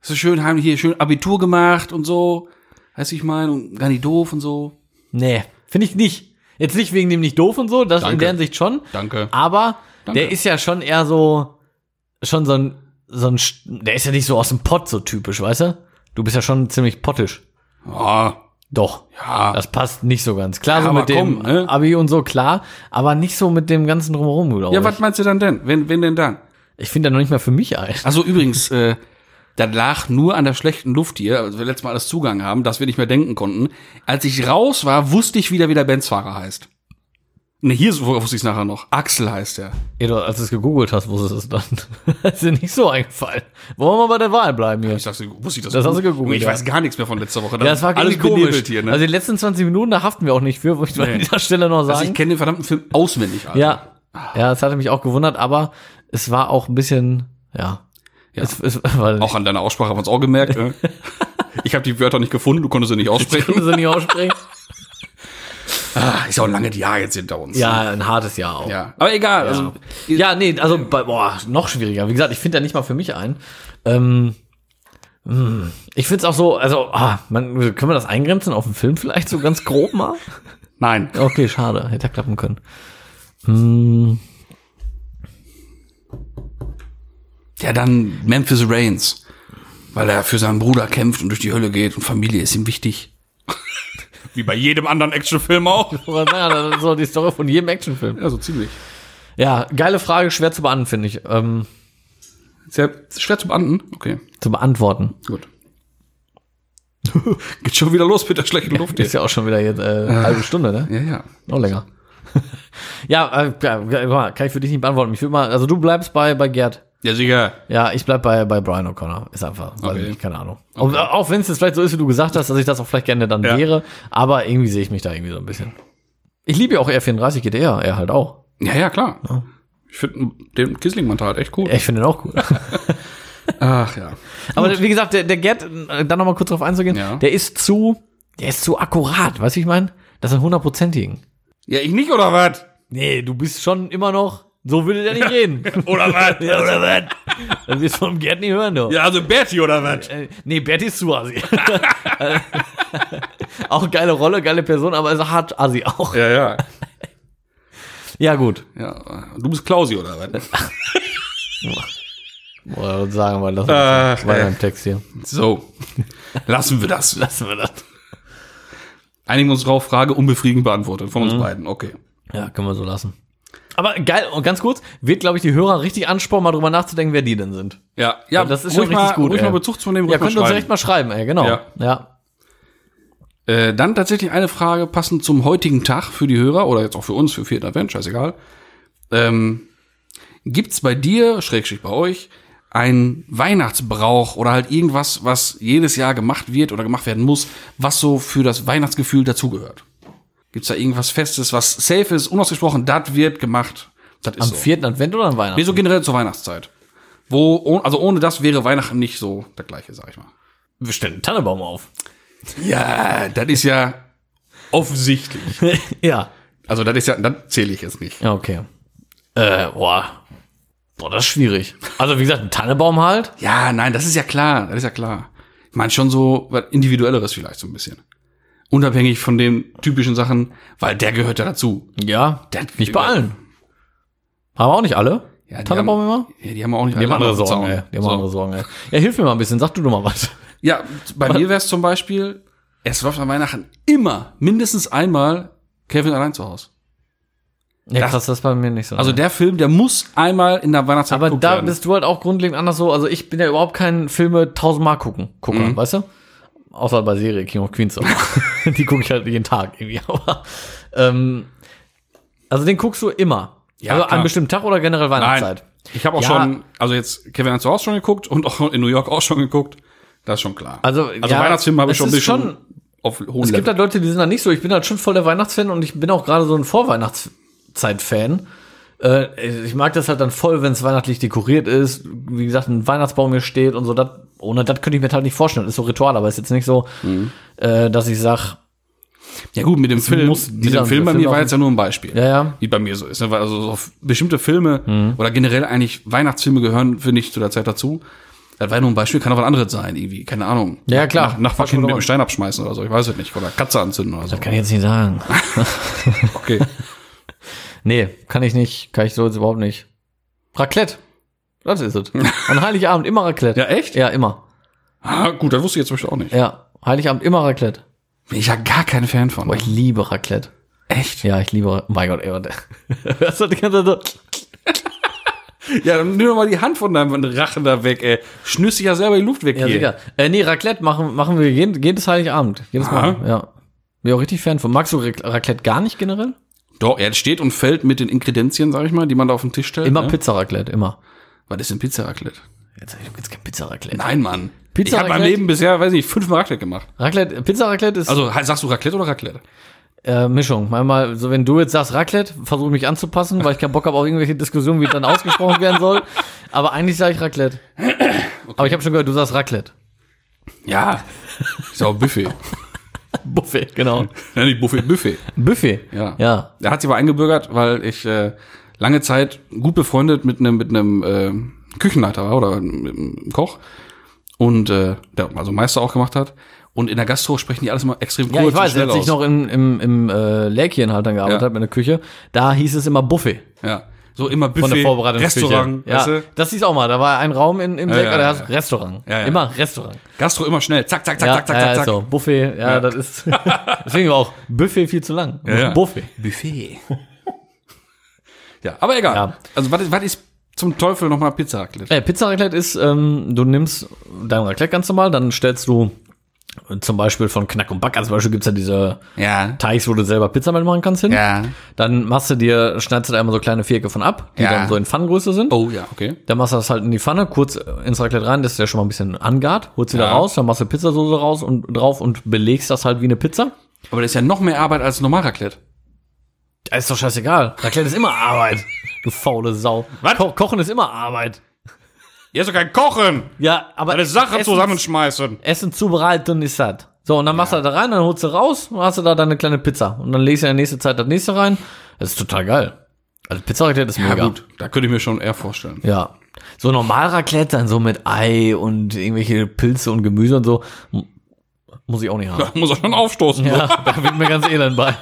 So schön, haben hier schön Abitur gemacht und so. Weißt du, ich meine, und gar nicht doof und so. Nee, finde ich nicht. Jetzt nicht wegen dem nicht doof und so, das in Danke. der Hinsicht schon. Danke. Aber Danke. der ist ja schon eher so, schon so ein, so ein, der ist ja nicht so aus dem Pott so typisch, weißt du? Du bist ja schon ziemlich pottisch. Ja, Doch. ja. Das passt nicht so ganz. Klar, Ja, so aber mit dem komm, ne? Abi und so, klar, aber nicht so mit dem ganzen Drumherum, glaube ja, ich. was meinst du dann denn? Wenn, wenn denn dann? Ich finde ja noch nicht mal für mich ein. Also übrigens, äh, das lag nur an der schlechten Luft hier, als wir letztes Mal alles Zugang haben, dass wir nicht mehr denken konnten. Als ich raus war, wusste ich wieder, wie der Benzfahrer heißt. Ne, hier wusste ich es nachher noch. Axel heißt er. Ja, du, als du es gegoogelt hast, wusstest du es dann. ist dir nicht so eingefallen. Wollen wir bei der Wahl bleiben hier? Ich dachte, wusste ich das? Das hast du gegoogelt, Ich ja. weiß gar nichts mehr von letzter Woche. Ja, das war alles komisch. hier, ne? Also die letzten 20 Minuten, da haften wir auch nicht für, wo ich an dieser Stelle noch also sagen. ich kenne den verdammten Film auswendig, Alter. ja, ja, das hatte mich auch gewundert, aber es war auch ein bisschen, ja. Ja. Es, es, Auch an deiner Aussprache haben wir es auch gemerkt. Ne? ich habe die Wörter nicht gefunden, du konntest sie nicht ich aussprechen. konnte sie nicht aussprechen. ah, ist ja auch ein langes Jahr jetzt hinter uns. Ja, ein hartes Jahr auch. ja. Aber egal. Also, Ja, nee, also boah, noch schwieriger. Wie gesagt, ich finde ja nicht mal für mich ein. Ähm, hm, ich finde es auch so, also, ah, man, können wir das eingrenzen auf den Film vielleicht so ganz grob mal? nein. Okay, schade, hätte ja klappen können. Hm, Ja, dann Memphis Reigns. Weil er für seinen Bruder kämpft und durch die Hölle geht und Familie ist ihm wichtig. Wie bei jedem anderen Actionfilm auch. das ist so die Story von jedem Actionfilm. Ja, so ziemlich. Ja, geile Frage, schwer zu beantworten, finde ich. Ähm, Ist ja schwer zu beantworten. Okay, zu beantworten. gut. Geht schon wieder los mit der schlechten Luft Ist ja auch schon wieder jetzt äh, eine halbe Stunde, ne? Ja, ja. Noch länger. ja, äh, kann ich für dich nicht beantworten. Ich will mal, also du bleibst bei, bei Gerd. Ja, sicher. Ja, ich bleib bei, bei Brian O'Connor. Ist einfach, weiß Okay. ich keine Ahnung. Auch, auch wenn es jetzt vielleicht so ist, wie du gesagt hast, dass ich das auch vielleicht gerne dann Ja. wäre, aber irgendwie sehe ich mich da irgendwie so ein bisschen. Ich liebe ja auch R34 GTR, er halt auch. Ja, ja, klar. Ich finde den Kissling-Mantel halt echt cool. Ich finde den auch cool. Ach ja. aber wie gesagt, der, der Gerd, dann nochmal kurz drauf einzugehen, Ja. der ist zu, der ist zu akkurat, weißt du, ich meine? Das sind hundertprozentigen. Ja, ich nicht, oder was? Nee, du bist schon immer noch, so würde der nicht reden. Oder was? Ja, oder was? Das wirst du vom Gerd nicht hören, du. Ja, also Bertie, oder was? Äh, nee, Berti ist zu assi. auch geile Rolle, geile Person, aber ist hart assi auch. Ja, ja. Ja, gut. Ja, du bist Klausi, oder was? Oder sagen wir, lassen Ach, wir weiter im Text hier. So. Lassen wir das. Lassen wir das. Einigen uns drauf, Frage unbefriedigend beantwortet von uns beiden. Okay. Ja, können wir so lassen. Aber geil, und ganz kurz, wird, glaube ich, die Hörer richtig anspornen, mal drüber nachzudenken, wer die denn sind. Ja, ja, das ist schon richtig mal, gut, Ruhig ey. mal Bezug zu nehmen. Ja, könnt ihr uns direkt mal schreiben, ey, genau. Ja. ja. Äh, dann tatsächlich eine Frage passend zum heutigen Tag für die Hörer oder jetzt auch für uns, für vierten Advent, scheißegal. Ähm, gibt's bei dir, Schrägstrich bei euch, ein Weihnachtsbrauch oder halt irgendwas, was jedes Jahr gemacht wird oder gemacht werden muss, was so für das Weihnachtsgefühl dazugehört? Gibt's da irgendwas Festes, was safe ist, unausgesprochen, das wird gemacht? Das ist Am so. vierten Advent oder an Weihnachten? Nee, so generell zur Weihnachtszeit. Wo, oh- also ohne das wäre Weihnachten nicht so das gleiche, sag ich mal. Wir stellen einen Tannenbaum auf. Ja, das ist ja offensichtlich. ja. Also das ist ja, das zähle ich jetzt nicht. Ja, okay. Äh, boah. Boah, das ist schwierig. Also, wie gesagt, ein Tannenbaum halt. Ja, nein, das ist ja klar, das ist ja klar. Ich meine schon so was individuelleres vielleicht so ein bisschen. Unabhängig von den typischen Sachen, weil der gehört ja dazu. Ja, Der- nicht bei allen. Haben auch nicht alle? Ja, die Tannenbaum haben, immer? Ja, die haben auch nicht Die haben alle andere am Sorgen, Zaun. ey. Die haben So. andere Sorgen, ey. Ja, hilf mir mal ein bisschen. Sag du doch mal was. Ja, bei mir wäre es zum Beispiel, es läuft an Weihnachten immer mindestens einmal Kevin allein zu Hause. Ja, Das- krass, das ist bei mir nicht so. Also der Film, der muss einmal in der Weihnachtszeit aber da werden. bist du halt auch grundlegend anders so. Also ich bin ja überhaupt kein Filme tausendmal gucken, Gucker, Mhm. weißt du? Außer bei Serie King of Queens. auch. die gucke ich halt jeden Tag irgendwie. Aber, ähm, also den guckst du immer. Ja, also klar. an bestimmten Tag oder generell Weihnachtszeit? Ich habe auch Ja. schon, also jetzt Kevin hat zu Hause schon geguckt und auch in New York auch schon geguckt. Das ist schon klar. Also, also ja, Weihnachtsfilme habe ich schon ein bisschen schon- auf hohem Es gibt Level. halt Leute, die sind da nicht so. Ich bin halt schon voll der Weihnachtsfan und ich bin auch gerade so ein Vorweihnachtszeit-Fan. Äh, ich mag das halt dann voll, wenn es weihnachtlich dekoriert ist. Wie gesagt, ein Weihnachtsbaum hier steht und so. Das, ohne das könnte ich mir halt nicht vorstellen. Das ist so Ritual, aber ist jetzt nicht so, Mhm. äh, dass ich sag, Ja gut, mit dem Film, muss mit dem Film bei mir Film war jetzt ja nur ein Beispiel. ja, ja. Wie bei mir so ist. ne? Weil Also so bestimmte Filme oder generell eigentlich Weihnachtsfilme gehören, finde ich, zu der Zeit dazu. Das war ja nur ein Beispiel, kann auch was anderes sein, irgendwie, keine Ahnung. Ja, klar. Nach, Vollkommen mit dem in Stein abschmeißen oder so, ich weiß es nicht. Oder Katze anzünden oder so. Kann ich jetzt nicht sagen. Okay. nee, kann ich nicht. Kann ich so jetzt überhaupt nicht. Raclette. Das ist es. An Heiligabend immer Raclette. Ja, echt? Ja, immer. Ah, gut, das wusste ich jetzt zum Beispiel auch nicht. Ja, Heiligabend immer Raclette. Bin ich ja gar kein Fan von. Boah, ich liebe Raclette. Echt? Ja, ich liebe. Oh mein Gott, ey. Hörst du die ganze Zeit so? Ja, dann nimm doch mal die Hand von deinem Rachen da weg, ey. Schnüss dich ja selber die Luft weg Ja, hier. sicher. Äh, nee, Raclette machen, machen wir jeden, jedes Heiligabend. Jedes Mal. Ja. Bin auch richtig Fan von. Magst du Rac- Raclette gar nicht generell? Doch, er steht und fällt mit den Inkredenzien, sag ich mal, die man da auf den Tisch stellt. Immer ne? Pizza Raclette, immer. Was ist denn Pizza Raclette? Jetzt jetzt kein Pizza Raclette. Nein, Mann. Pizza ich habe mein? Leben bisher, weiß nicht, fünfmal Raclette gemacht. Raclette, Pizza Raclette ist Also he- sagst du Raclette oder Raclette? äh, Mischung. Manchmal, so wenn du jetzt sagst Raclette, versuche ich mich anzupassen, weil ich keinen Bock habe auf irgendwelche Diskussionen, wie es dann ausgesprochen werden soll. Aber eigentlich sage ich Raclette. Aber ich habe schon gehört, du sagst Raclette. Ja. Ist auch Buffet. Buffet, genau. ja, nicht Buffet, Buffet. Buffet. Ja. Ja. Er hat sich aber eingebürgert, weil ich äh, lange Zeit gut befreundet mit einem mit einem äh, Küchenleiter war oder mit einem Koch und äh, der also Meister auch gemacht hat. Und in der Gastro sprechen die alles immer extrem kurz Ja, ich weiß, als ich aus. noch in, im, im äh, Läkchen halt dann gearbeitet Ja. habe, in der Küche, da hieß es immer Buffet. ja. So immer Buffet, von der Vorbereitungsküche. Restaurant, Ja, weißt du? das hieß auch mal. Da war ein Raum in, im Ja, Sektor, ja, der ja. Restaurant. Ja, ja. Immer Restaurant. Gastro immer schnell. Zack, zack, zack, zack, zack, zack. So, Buffet, ja, das ist. deswegen war auch Buffet viel zu lang. Buffet. Buffet. ja, aber egal. Also was ist, was ist zum Teufel nochmal Pizza Raclette? Äh, Pizza Raclette ist, ähm, du nimmst dein Raclette ganz normal, dann stellst du zum Beispiel von Knack und Back, als Beispiel gibt's ja diese Ja. Teigs, wo du selber Pizza mitmachen kannst hin. Ja. Dann machst du dir, schneidest du da immer so kleine Vierecke von ab, die Ja. dann so in Pfannengröße sind. Oh ja, okay. Dann machst du das halt in die Pfanne, kurz ins Raclette rein, dass der schon mal ein bisschen angart, holst wieder Ja. raus, dann machst du Pizzasoße raus und drauf und belegst das halt wie eine Pizza. Aber das ist ja noch mehr Arbeit als normal Raclette. Ja, ist doch scheißegal. Raclette ist immer Arbeit. Du faule Sau. Was? Ko Kochen ist immer Arbeit. Ihr ist doch kein Kochen. Ja, aber Eine Sache Essen- zusammenschmeißen. Essen zubereiten ist das. So, und dann machst du da rein, dann holst du raus und hast du da deine kleine Pizza. Und dann legst du in der nächsten Zeit das nächste rein. Das ist total geil. Also Pizza Raclette ist Ja mega. gut, da könnte ich mir schon eher vorstellen. Ja. So normal Raclette dann so mit Ei und irgendwelche Pilze und Gemüse und so. Muss ich auch nicht haben. Da muss er schon aufstoßen. Ja, da wird mir ganz elend bei.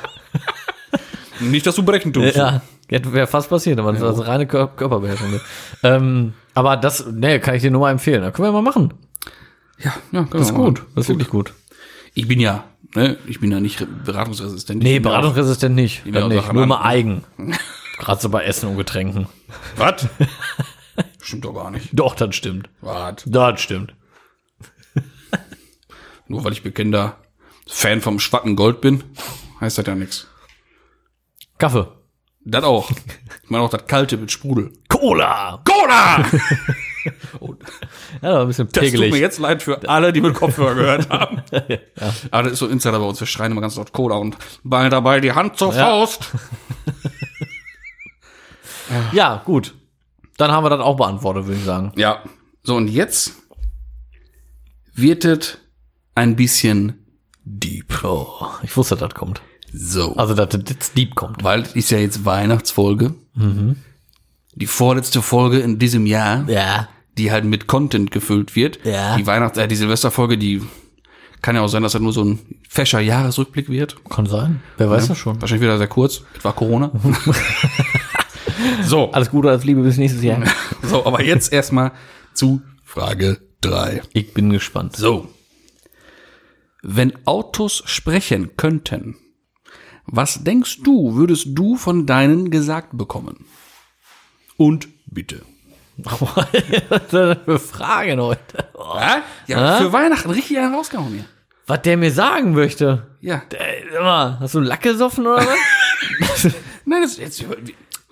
Nicht, dass du brechen tust. Ja, wäre fast passiert, aber das ist also reine Kör Körperbeherrschung. ähm, aber das, nee, kann ich dir nur mal empfehlen. Da können wir mal machen. ja, ja Das ist gut. Das ist wirklich gut. Ich bin ja, ne, ich bin ja nicht beratungsresistent. Ich Nee, ja auch- beratungsresistent nicht. Dann nicht. Nur mal eigen. Gerade so bei Essen und Getränken. Was? Stimmt doch gar nicht. Doch, das stimmt. Was? Das stimmt. Nur weil ich bekennender Fan vom schwatten Gold bin, heißt das ja nichts. Kaffee. Das auch. Ich meine auch das kalte mit Sprudel. Cola. Cola! oh, Ja, ein bisschen das tut mir pegelig. jetzt leid für alle, die mit Kopfhörer gehört haben. Aber das ist so Insider bei uns. Wir schreien immer ganz laut Cola und ballen dabei die Hand zur Ja. Faust. Ja, gut. Dann haben wir das auch beantwortet, würde ich sagen. Ja. So, und jetzt wird es ein bisschen deep. Oh, ich wusste, dass das kommt. So. Also, dass das jetzt deep kommt. Weil es ist ja jetzt Weihnachtsfolge. Die vorletzte Folge in diesem Jahr, Ja. die halt mit Content gefüllt wird. Ja. Die Weihnachts-, äh, die Silvesterfolge, die kann ja auch sein, dass das nur so ein fescher Jahresrückblick wird. Kann sein. Wer weiß das schon. Wahrscheinlich wieder sehr kurz. Etwa Corona. so. Alles Gute, alles Liebe bis nächstes Jahr. So, aber jetzt erstmal zu Frage drei. Ich bin gespannt. So. Wenn Autos sprechen könnten, was denkst du, würdest du von deinen gesagt bekommen? Und bitte. Was ist für Fragen heute? Oh. Ja, für Weihnachten richtig einen rausgehauen hier. Was der mir sagen möchte. Ja. Mal, hast du einen Lack gesoffen oder was? Nein, das jetzt.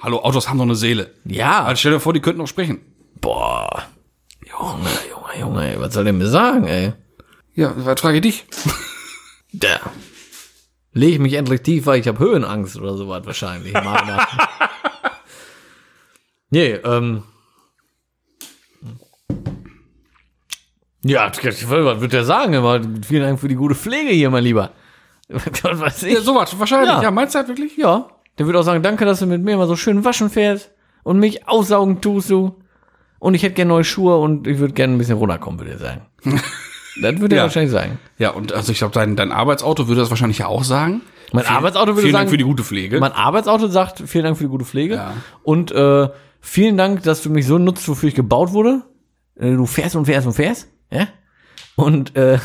Hallo, Autos haben doch eine Seele. ja. Also stell dir vor, die könnten auch sprechen. Boah. Junge, Junge, Junge, ey, was soll der mir sagen, ey? Ja, was frage ich dich? Der. Leg ich mich endlich tiefer, ich habe Höhenangst oder sowas wahrscheinlich. Nee, ähm. Ja, was wird der sagen? Aber vielen Dank für die gute Pflege hier, mein Lieber. Was weiß ich. Ja, sowas, wahrscheinlich. Ja. Ja, meinst du halt wirklich? Ja, der wird auch sagen, danke, dass du mit mir immer so schön waschen fährst und mich aussaugen tust du. Und ich hätte gerne neue Schuhe und ich würde gerne ein bisschen runterkommen, würde er sagen. das würde er Ja. wahrscheinlich sagen. Ja, und also ich glaube, dein, dein Arbeitsauto würde das wahrscheinlich ja auch sagen. Mein Arbeitsauto würde Vielen sagen, Dank für die gute Pflege. mein Arbeitsauto sagt, vielen Dank für die gute Pflege. Ja. Und äh, vielen Dank, dass du mich so nutzt, wofür ich gebaut wurde. Äh, du fährst und fährst und fährst. Ja? Und äh,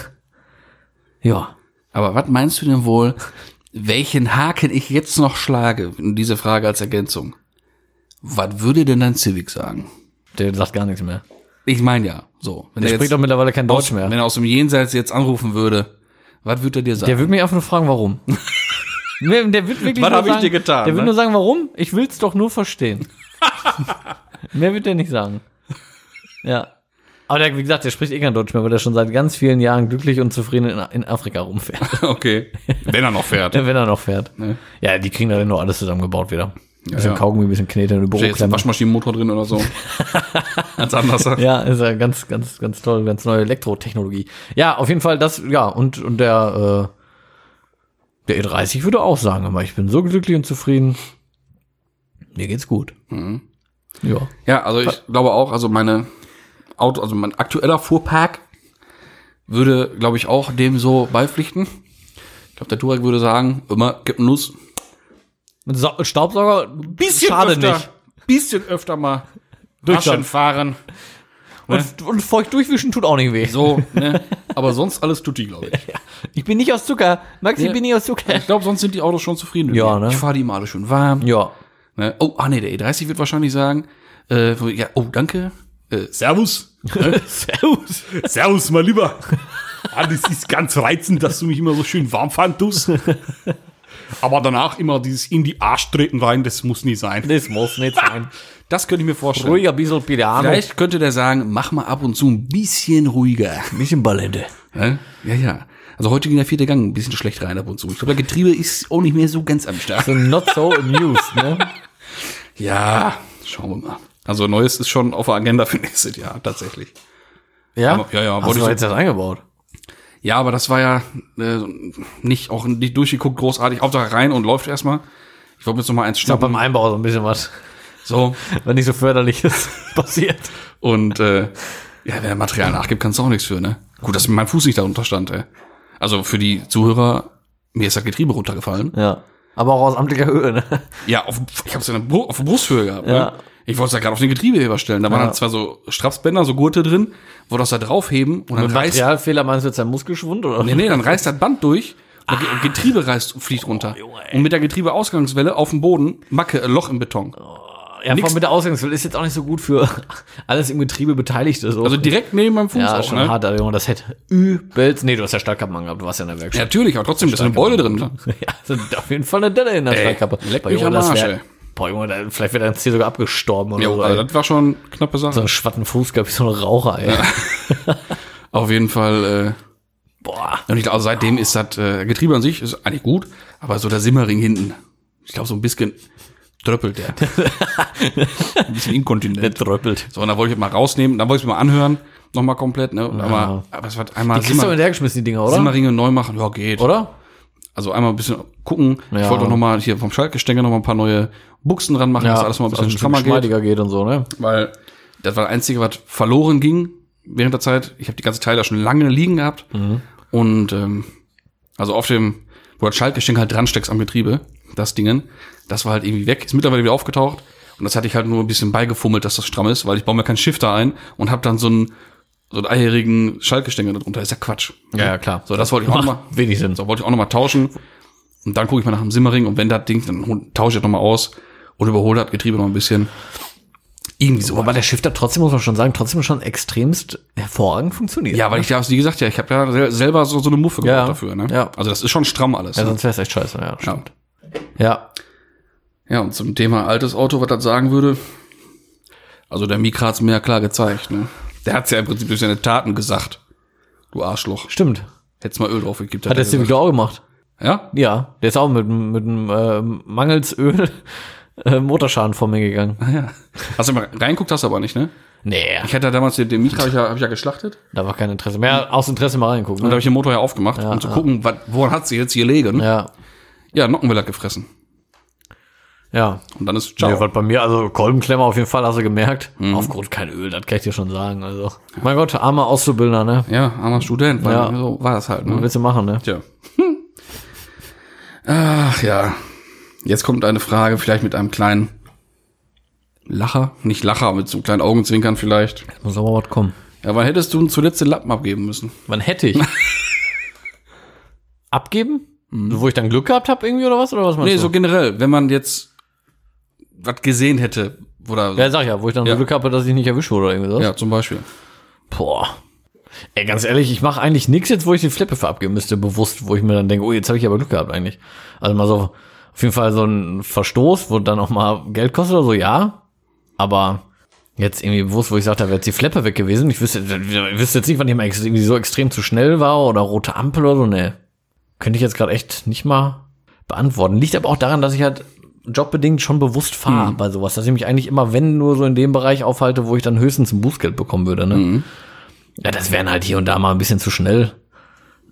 ja. Aber was meinst du denn wohl, welchen Haken ich jetzt noch schlage? Diese Frage als Ergänzung. Was würde denn dein Civic sagen? Der sagt gar nichts mehr. Ich meine ja, so. Wenn Der er spricht doch mittlerweile kein Deutsch aus, mehr. wenn er aus dem Jenseits jetzt anrufen würde, was würde er dir sagen? Der wird mich einfach nur fragen, warum. Nee, der wird wirklich Was nur hab ich dir getan, Der ne? nur sagen, warum? Ich will's doch nur verstehen. Mehr wird der nicht sagen. Ja. Aber der, wie gesagt, der spricht eh kein Deutsch mehr, weil der schon seit ganz vielen Jahren glücklich und zufrieden in, in Afrika rumfährt. okay. Wenn er noch fährt. Wenn er noch fährt. Ne? Ja, die kriegen da dann nur alles zusammengebaut wieder. Ein bisschen ja. Kaugummi, ein bisschen Knete, eine da jetzt Büroklammer. Waschmaschinenmotor drin oder so? Als anders. Ja, ist ja ganz, ganz, ganz toll, ganz neue Elektrotechnologie. Ja, auf jeden Fall das, ja, und, und der, äh, der E30 würde auch sagen, aber ich bin so glücklich und zufrieden. Mir geht's gut. Mhm. Ja. Ja, also ich glaube auch, also meine Auto, also mein aktueller Fuhrpark würde, glaube ich, auch dem so beipflichten. Ich glaube, der Turek würde sagen, immer, gib Nuss. Mit Sa Staubsauger, Bisschen schade öfter, nicht. Bisschen öfter mal. Taschen fahren. Und, und feucht durchwischen tut auch nicht weh. So, ne? Aber sonst alles tutti, glaube ich. Ich bin nicht aus Zucker. Max, ich Ja. bin nicht aus Zucker. Ich glaube, sonst sind die Autos schon zufrieden. mit Ja, mir. ne? Ich fahre die immer alle schön warm. Ja. Ne? Oh, ah nee, der E30 wird wahrscheinlich sagen, äh, ja, oh, danke. Äh, servus. Ne? Servus. servus, mal lieber. Ah, das ist ganz reizend, dass du mich immer so schön warm fahren tust. Aber danach immer dieses in die Arsch treten rein, das muss nie sein. Das muss nicht sein. Das könnte ich mir vorstellen. Ruhiger bisschen Piano. Vielleicht könnte der sagen, mach mal ab und zu ein bisschen ruhiger. Ein bisschen Ballette. Ne? Ja, ja. Also heute ging der vierte Gang ein bisschen schlecht rein ab und zu. Ich glaube, der Getriebe ist auch nicht mehr so ganz am Start. So not so amused, ne? Ja, schauen wir mal. Also Neues ist schon auf der Agenda für nächstes Jahr, tatsächlich. Ja? Ja, ja, Hast du jetzt das eingebaut? Ja, aber das war ja äh, nicht auch nicht durchgeguckt, großartig. Hauptsache rein und läuft erstmal. Ich wollte jetzt noch mal eins Ich schnappen. beim Einbau so ein bisschen was, So. was nicht so förderliches passiert. Und äh, ja, wenn der Material nachgibt, kannst du auch nichts für, ne? Gut, dass mein Fuß nicht darunter stand, ey. Also für die Zuhörer, mir ist das Getriebe runtergefallen. Ja. Aber auch aus amtlicher Höhe, ne? Ja, auf, ich hab's ja in der auf der Brusthöhe gehabt. Ja. Ne? Ich wollte es ja gerade auf den Getriebeheber stellen. Da waren Ja. dann zwar so Strapsbänder, so Gurte drin, wo das da draufheben und dann Mit reißt, Materialfehler meinst du jetzt ein Muskelschwund, oder? nee, nee, dann reißt das Band durch und das Ge- Getriebe reißt, fliegt runter. Oh, und mit der Getriebeausgangswelle auf dem Boden, Macke, äh, Loch im Beton. Ja, Nix- vor allem mit der Ausgangswelle ist jetzt auch nicht so gut für alles im Getriebe Beteiligte. So. Also direkt neben meinem Fuß ja, auch, schon ne? hart, Alter, Junge, das hätte übelst. Nee, du hast ja Stahlkappen angehabt, du warst ja in der Ja, Werkstatt. natürlich, aber trotzdem, da ist eine Beule drin. Ne? Ja, auf jeden Fall eine Delle in der Stahlkappe. leck mich am das Arsch, ey. Boah, Junge, vielleicht wäre dein Ziel sogar abgestorben oder Jo, so. also das war schon eine knappe Sache. so einen schwatten Fuß gehabt, wie so ein Raucher, ey. Auf jeden Fall, Boah. äh, und ich glaube, also seitdem ist das äh, Getriebe an sich ist eigentlich gut, aber so der Simmering hinten, ich glaube, so ein bisschen tröppelt der. ein bisschen Der inkontinent. tröppelt. So, und da wollte ich mal rausnehmen, dann wollte ich es mal anhören, nochmal komplett, ne? Und einmal, aber es wird einmal Die kriegst du mit hergeschmissen, die Dinger, oder? Simmeringe neu machen, ja, geht. Oder? Also einmal ein bisschen gucken. Ich Ja. wollte auch noch mal hier vom Schaltgestänge noch mal ein paar neue Buchsen dran machen, dass alles mal ein bisschen also strammer geht. geht und so, ne? Weil das war das Einzige, was verloren ging während der Zeit. Ich habe die ganze Teile schon lange liegen gehabt. Und ähm, also auf dem, wo das Schaltgestänge halt dran steckst am Getriebe, das Dingen, das war halt irgendwie weg, ist mittlerweile wieder aufgetaucht. Und das hatte ich halt nur ein bisschen beigefummelt, dass das stramm ist, weil ich baue mir keinen Shifter ein und habe dann so einen so einen eierigen Schaltgestänge darunter. ist ja Quatsch. Ja, ja, klar. So, das wollte ich auch noch mal, Wenig Sinn. so wollte ich auch noch mal tauschen. Und dann gucke ich mal nach dem Simmering und wenn das Ding, dann tausche ich das noch mal aus und überhole das Getriebe noch ein bisschen. Irgendwie so. Aber der Shifter trotzdem, muss man schon sagen, trotzdem schon extremst hervorragend funktioniert. ja, weil ich da, wie gesagt, ja, ich habe ja sel- selber so, so eine Muffe Ja. gebaut dafür, ne? Ja. Also das ist schon stramm alles. Ja, ne? sonst wäre es echt scheiße, ja. Ja. Stimmt. Ja. ja, und zum Thema altes Auto, was das sagen würde, also der Mikra hat's mir ja klar gezeigt, ne? Der hat's ja im Prinzip durch seine Taten gesagt. Du Arschloch. Stimmt. Hättest mal Öl drauf gekippt. Hat der er gesagt. auch gemacht. Ja? Ja, der ist auch mit, mit einem äh, Mangelsöl äh, Motorschaden vor mir gegangen. Ah, ja. Hast du mal reinguckt, hast du aber nicht, ne? Nee, Ich hatte ja damals den, den Mitra, hab ich, ja, hab ich ja geschlachtet. da war kein Interesse mehr. Aus Interesse mal reingucken. Und da Ne? habe ich den Motor ja aufgemacht, um zu gucken, wat, woran hat sie jetzt hier liegen. Ja, Ja, Nockenwelle hat gefressen. Ja. Und dann ist ciao. Nee, was bei mir, also Kolbenklemmer auf jeden Fall, hast du gemerkt. Aufgrund kein Öl, das kann ich dir schon sagen. Also, mein Gott, armer Auszubildender, ne? ja, armer Student, weil Ja. so war das halt. Was Ne? willst du machen, ne? Tja. Ach ja. Jetzt kommt eine Frage, vielleicht mit einem kleinen Lacher. Nicht Lacher, mit so kleinen Augenzwinkern vielleicht. Muss aber was kommen. Ja, wann hättest du zuletzt den Lappen abgeben müssen? Wann hätte ich? Abgeben? Wo ich dann Glück gehabt habe irgendwie oder was? Oder was meinst Nee, du? so generell, wenn man jetzt was gesehen hätte. Oder Ja, sag ja, wo ich dann Ja. so Glück habe, dass ich nicht erwischt wurde oder irgendwie so. ja, zum Beispiel. Boah. Ey, ganz ehrlich, ich mache eigentlich nichts jetzt, wo ich die Flippe für abgeben müsste, bewusst, wo ich mir dann denke, oh, jetzt habe ich aber Glück gehabt eigentlich. Also mal so, auf jeden Fall so ein Verstoß, wo dann auch mal Geld kostet oder so, ja. Aber jetzt irgendwie bewusst, wo ich sagte, da wäre jetzt die Flippe weg gewesen. Ich wüsste, ich wüsste jetzt nicht, wann jemand irgendwie so extrem zu schnell war oder rote Ampel oder so, ne. Könnte ich jetzt gerade echt nicht mal beantworten. Liegt aber auch daran, dass ich halt jobbedingt schon bewusst fahre bei sowas, dass ich mich eigentlich immer, wenn nur so in dem Bereich aufhalte, wo ich dann höchstens ein Bußgeld bekommen würde, ne. Ja, das wären halt hier und da mal ein bisschen zu schnell.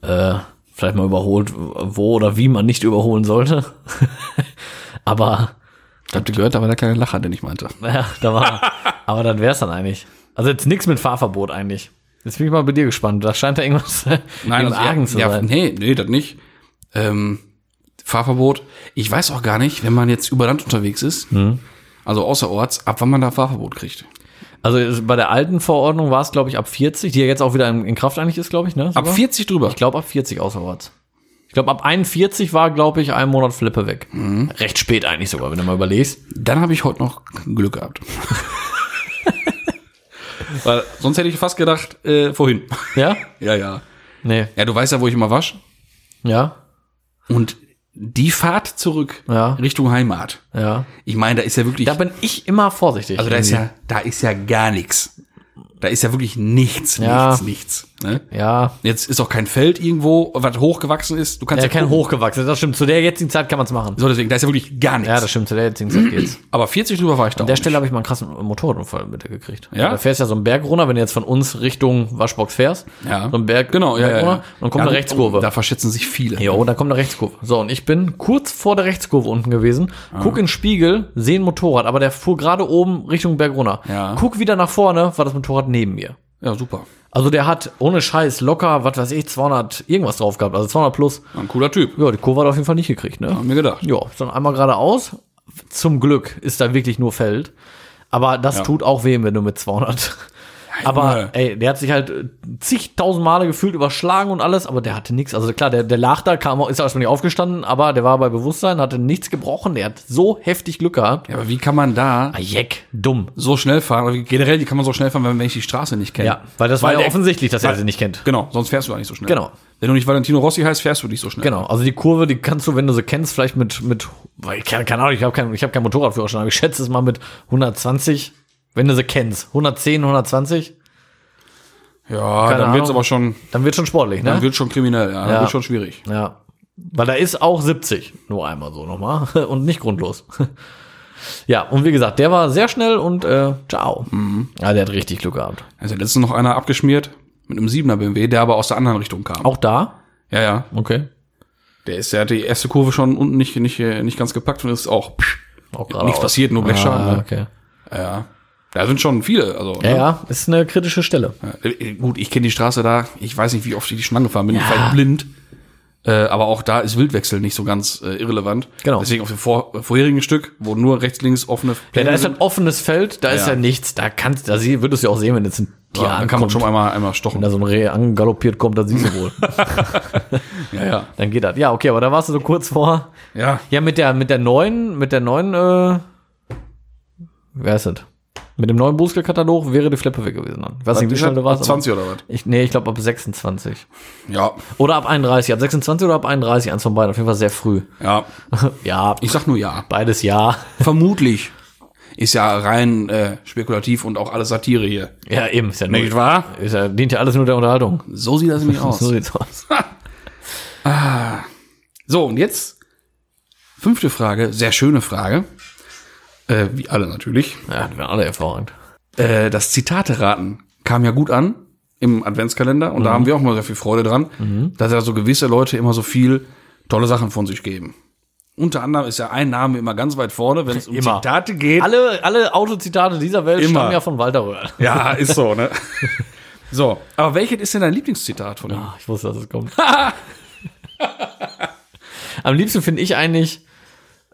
Äh, vielleicht mal überholt, wo oder wie man nicht überholen sollte. aber, Ich hab gehört, da war der kleine Lacher, den ich meinte. ja, da war. aber dann wär's dann eigentlich. Also jetzt nichts mit Fahrverbot eigentlich. Jetzt bin ich mal bei dir gespannt. Da scheint da irgendwas im also, Argen zu ja, sein. nee, nee, das nicht. Ähm, Fahrverbot. Ich weiß auch gar nicht, wenn man jetzt über Land unterwegs ist, Hm. also außerorts, ab wann man da Fahrverbot kriegt. Also bei der alten Verordnung war es, glaube ich, ab 40, die ja jetzt auch wieder in, in Kraft eigentlich ist, glaube ich, ne? Ab sogar? 40 drüber. Ich glaube ab 40 außerorts. Ich glaube ab 41 war, glaube ich, ein Monat Flippe weg. Mhm. Recht spät eigentlich sogar, wenn du mal überlegst. Dann habe ich heute noch Glück gehabt. Weil sonst hätte ich fast gedacht, äh, vorhin. Ja? ja, ja. Nee. Ja, du weißt ja, wo ich immer wasch. Ja? Und die Fahrt zurück Ja. Richtung Heimat. Ja. Ich meine, da ist ja wirklich, Da bin ich immer vorsichtig. also da ist ja, da ist ja gar nichts. Da ist ja wirklich nichts, Ja. nichts, nichts. Ne? Ja. Jetzt ist auch kein Feld irgendwo, was hochgewachsen ist. Du kannst Ja, ja, kein hochgewachsen. Das stimmt. Zu der jetzigen Zeit kann man es machen. So, deswegen, da ist ja wirklich gar nichts. Ja, das stimmt. Zu der jetzigen Zeit geht's. Aber 40 drüber war ich da. An der Stelle habe ich mal einen krassen Motorradunfall mit gekriegt. Ja? Da fährst du ja so einen Berg runter, wenn du jetzt von uns Richtung Waschbox fährst. Ja. So einen Berg, Genau, ja, Berg ja, ja. runter, Und dann kommt ja, eine Rechtskurve. Da verschätzen sich viele. Jo, da kommt eine Rechtskurve. So, und ich bin kurz vor der Rechtskurve unten gewesen, guck in den Spiegel, sehe ein Motorrad, aber der fuhr gerade oben Richtung Berg runter. Ja. Guck wieder nach vorne, war das Motorrad neben mir. Ja, super. Also der hat ohne Scheiß locker, was weiß ich, 200 irgendwas drauf gehabt, also 200 plus. Ein cooler Typ. Ja, die Kurve hat er auf jeden Fall nicht gekriegt, ne? Haben mir gedacht. Ja, dann einmal geradeaus. Zum Glück ist da wirklich nur Feld. Aber das Ja. tut auch weh, wenn du mit 200. Aber ey, der hat sich halt äh, zigtausend Male gefühlt überschlagen und alles, aber der hatte nichts. Also klar, der, der lag da, kam, ist erstmal nicht aufgestanden, aber der war bei Bewusstsein, hatte nichts gebrochen. Der hat so heftig Glück gehabt. Ja, aber wie kann man da Ah, Jeck, dumm. so schnell fahren? Generell, wie kann man so schnell fahren, wenn ich die Straße nicht kenne? Ja, weil das war Weil ja der- offensichtlich, dass er sie nicht kennt. Genau, sonst fährst du auch nicht so schnell. Genau. Wenn du nicht Valentino Rossi heißt, fährst du nicht so schnell. Genau, also die Kurve, die kannst du, wenn du sie kennst, vielleicht mit, mit, weil ich keine, keine Ahnung, ich habe kein, ich hab kein Motorradführerschein, aber ich schätze es mal mit 120, wenn du sie kennst. 110, 120, Ja, Keine dann wird's Ahnung. aber schon, dann wird schon sportlich, ne? dann wird schon kriminell, ja, dann Ja. wird schon schwierig. Ja. Weil da ist auch 70. Nur einmal so nochmal. Und nicht grundlos. Ja, und wie gesagt, der war sehr schnell und äh, ciao. Ja, der hat richtig Glück gehabt. Also letztens noch einer abgeschmiert mit einem 7er BMW, der aber aus der anderen Richtung kam. Auch da? Ja, ja. Okay. Der ist, der hat die erste Kurve schon unten nicht, nicht, nicht ganz gepackt und ist auch, psch, Auch nichts passiert, nur Blechschaden. Ah, okay. Ja. Da sind schon viele, also. Ja, ne? ja, ist eine kritische Stelle. Ja, äh, Gut, ich kenne die Straße da. Ich weiß nicht, wie oft ich die schon angefahren bin. Ja. Vielleicht blind. Äh, aber auch da ist Wildwechsel nicht so ganz äh, irrelevant. Genau. Deswegen auf dem vor, vorherigen Stück, wo nur rechts, links offene Ja, Pläne da ist ein offenes Feld, da ist Ja. ja nichts, da kannst, da sie- würdest du ja auch sehen, wenn jetzt ein Tier ja, dann kann man ankommt. schon einmal, einmal stochen. Wenn da so ein Reh angaloppiert kommt, dann siehst du wohl. Ja, ja. dann geht das. Ja, okay, aber da warst du so kurz vor. Ja, Ja, mit der, mit der neuen, mit der neuen, äh, wer ist das? Mit dem neuen Bußgeldkatalog wäre die Flippe weg gewesen dann. Ich weiß nicht, wie schnell du warst. Ab 20 oder was? Ich, nee, ich glaube ab 26. Ja, Oder ab 31. Ab 26 oder ab 31, eins von beiden. Auf jeden Fall sehr früh. ja. ja, Ich sag nur ja. beides ja. Vermutlich. Ist ja rein äh, spekulativ und auch alles Satire hier. Ja, eben. Ist ja, nur, Nicht wahr? ist ja, dient ja alles nur der Unterhaltung. So sieht das nämlich aus. So sieht's aus. So, und jetzt fünfte Frage, sehr schöne Frage. Äh, wie alle natürlich. Ja, werden alle hervorragend. Äh, das Zitate-Raten kam ja gut an im Adventskalender und da haben wir auch mal sehr viel Freude dran, dass ja so gewisse Leute immer so viel tolle Sachen von sich geben. Unter anderem ist ja ein Name immer ganz weit vorne, wenn es um Immer. Zitate geht. Alle, alle Autozitate dieser Welt Immer. stammen ja von Walter Röhrl. Ja, ist so, ne? so, aber welches ist denn dein Lieblingszitat von ihm? Ah, Ich wusste, dass es kommt. Am liebsten finde ich eigentlich,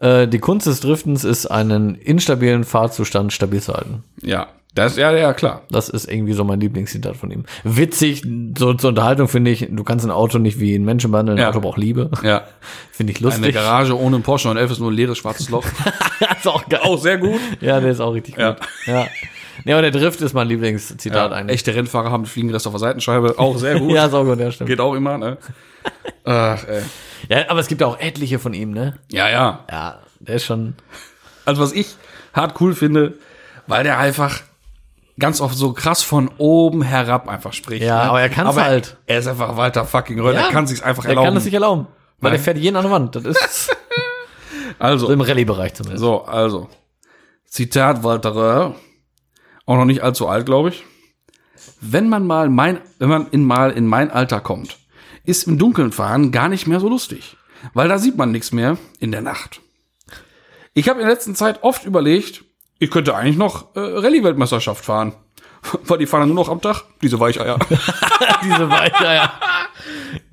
äh, die Kunst des Driftens ist, einen instabilen Fahrzustand stabil zu halten. Ja, das ja, ja, klar. Das ist irgendwie so mein Lieblingszitat von ihm. Witzig, so zur Unterhaltung finde ich, du kannst ein Auto nicht wie ein Menschen behandeln, ein Ja. Auto braucht Liebe. Ja. Finde ich Eine lustig. Garage ohne Porsche und elf ist nur ein leeres schwarzes Loch. ist auch geil. Auch sehr gut. Ja, der ist auch richtig Ja. gut. Ja. Ja, aber der Drift ist mein Lieblingszitat Ja, eigentlich. echte Rennfahrer haben fliegende Rest auf der Seitenscheibe. Auch sehr gut. Ja, ist auch gut, ja, stimmt. Geht auch immer, ne? Ach, ey. Ja, aber es gibt auch etliche von ihm, ne? Ja, ja. Ja, der ist schon. Also was ich hart cool finde, weil der einfach ganz oft so krass von oben herab einfach spricht. Ja, ne? aber er kann's Aber halt. Er ist einfach Walter fucking Röll. Ja, er kann sich's einfach erlauben. kann es sich erlauben. Weil Nein. der fährt jeden an der Wand. Das ist so also, im Rallye-Bereich zumindest. so, also. Zitat Walter Röll. Auch noch nicht allzu alt, glaube ich. Wenn man mal mein, wenn man in mal in mein Alter kommt, ist im Dunkeln fahren gar nicht mehr so lustig. Weil da sieht man nichts mehr in der Nacht. Ich habe in der letzten Zeit oft überlegt, ich könnte eigentlich noch äh, Rallye-Weltmeisterschaft fahren. Weil die fahren dann nur noch am Tag. Diese Weicheier. Diese Weicher, ja.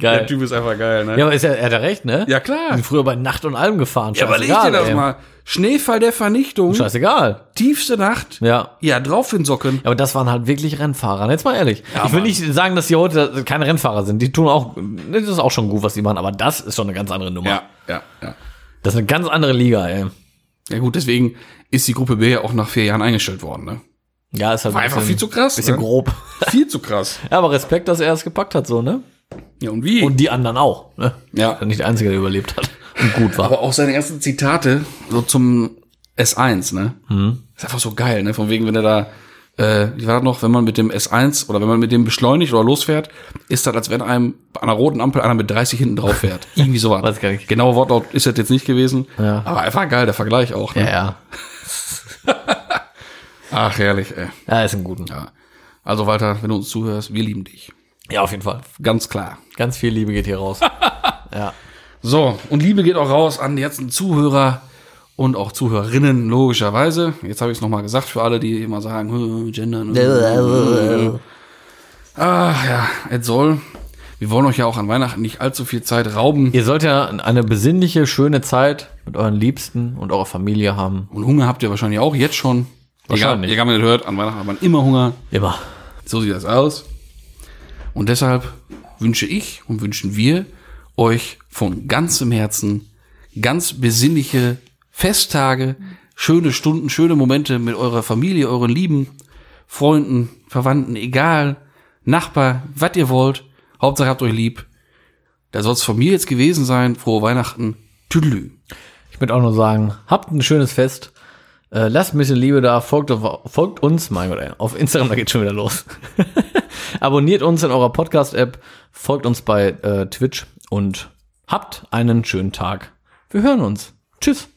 Der Geil. Typ ist einfach geil, ne? Ja, aber ist ja, er hat ja recht, ne? Ja, klar. Wir sind früher bei Nacht und Alm gefahren. Ja, überleg dir das ey. mal. Schneefall der Vernichtung, Scheißegal. tiefste Nacht. Ja. Ja, drauf in Socken. Aber das waren halt wirklich Rennfahrer. Jetzt mal ehrlich. Ja, ich will Mann. nicht sagen, dass die heute keine Rennfahrer sind. Die tun auch, das ist auch schon gut, was die machen. Aber das ist schon eine ganz andere Nummer. Ja, ja, ja. Das ist eine ganz andere Liga, ey. Ja gut, deswegen ist die Gruppe B ja auch nach vier Jahren eingestellt worden, ne? Ja, ist halt War ein einfach viel zu krass. bisschen ne? grob. Viel zu krass. Ja, aber Respekt, dass er es gepackt hat, so, ne? Ja, und wie? Und die anderen auch, ne? Ja. Nicht der Einzige, der überlebt hat und gut war. Aber auch seine ersten Zitate so zum S1, ne? Mhm. Ist einfach so geil, ne? Von wegen, wenn er da, äh, wie war das noch, wenn man mit dem S1 oder wenn man mit dem beschleunigt oder losfährt, ist das, als wenn einem an einer roten Ampel einer mit 30 hinten drauf fährt. Irgendwie sowas. Weiß gar nicht. Genauer Wortlaut ist das jetzt nicht gewesen. Ja. Aber einfach geil, der Vergleich auch. Ne? ja, ja. Ach, herrlich, ey. Ja, ist ein guten. Ja. Also Walter, wenn du uns zuhörst, wir lieben dich. Ja, auf jeden Fall. Ganz klar. Ganz viel Liebe geht hier raus. ja. So, und Liebe geht auch raus an die ganzen Zuhörer und auch Zuhörerinnen, logischerweise. Jetzt habe ich es nochmal gesagt für alle, die immer sagen, "Hm, gendern. äh, Ach ja, es soll. Wir wollen euch ja auch an Weihnachten nicht allzu viel Zeit rauben. Ihr sollt ja eine besinnliche, schöne Zeit mit euren Liebsten und eurer Familie haben. Und Hunger habt ihr wahrscheinlich auch jetzt schon. Ihr habt nicht hört, an Weihnachten hat man immer Hunger. Immer. So sieht das aus. Und deshalb wünsche ich und wünschen wir euch von ganzem Herzen ganz besinnliche Festtage, schöne Stunden, schöne Momente mit eurer Familie, euren Lieben, Freunden, Verwandten, egal, Nachbar, was ihr wollt. Hauptsache habt euch lieb. Da soll es von mir jetzt gewesen sein. Frohe Weihnachten. Tüdelü. Ich würde auch nur sagen, habt ein schönes Fest. Äh, lasst ein bisschen Liebe da, folgt, folgt uns, mein Gott, auf Instagram, da geht schon wieder los. Abonniert uns in eurer Podcast-App, folgt uns bei äh, Twitch und habt einen schönen Tag. Wir hören uns. Tschüss.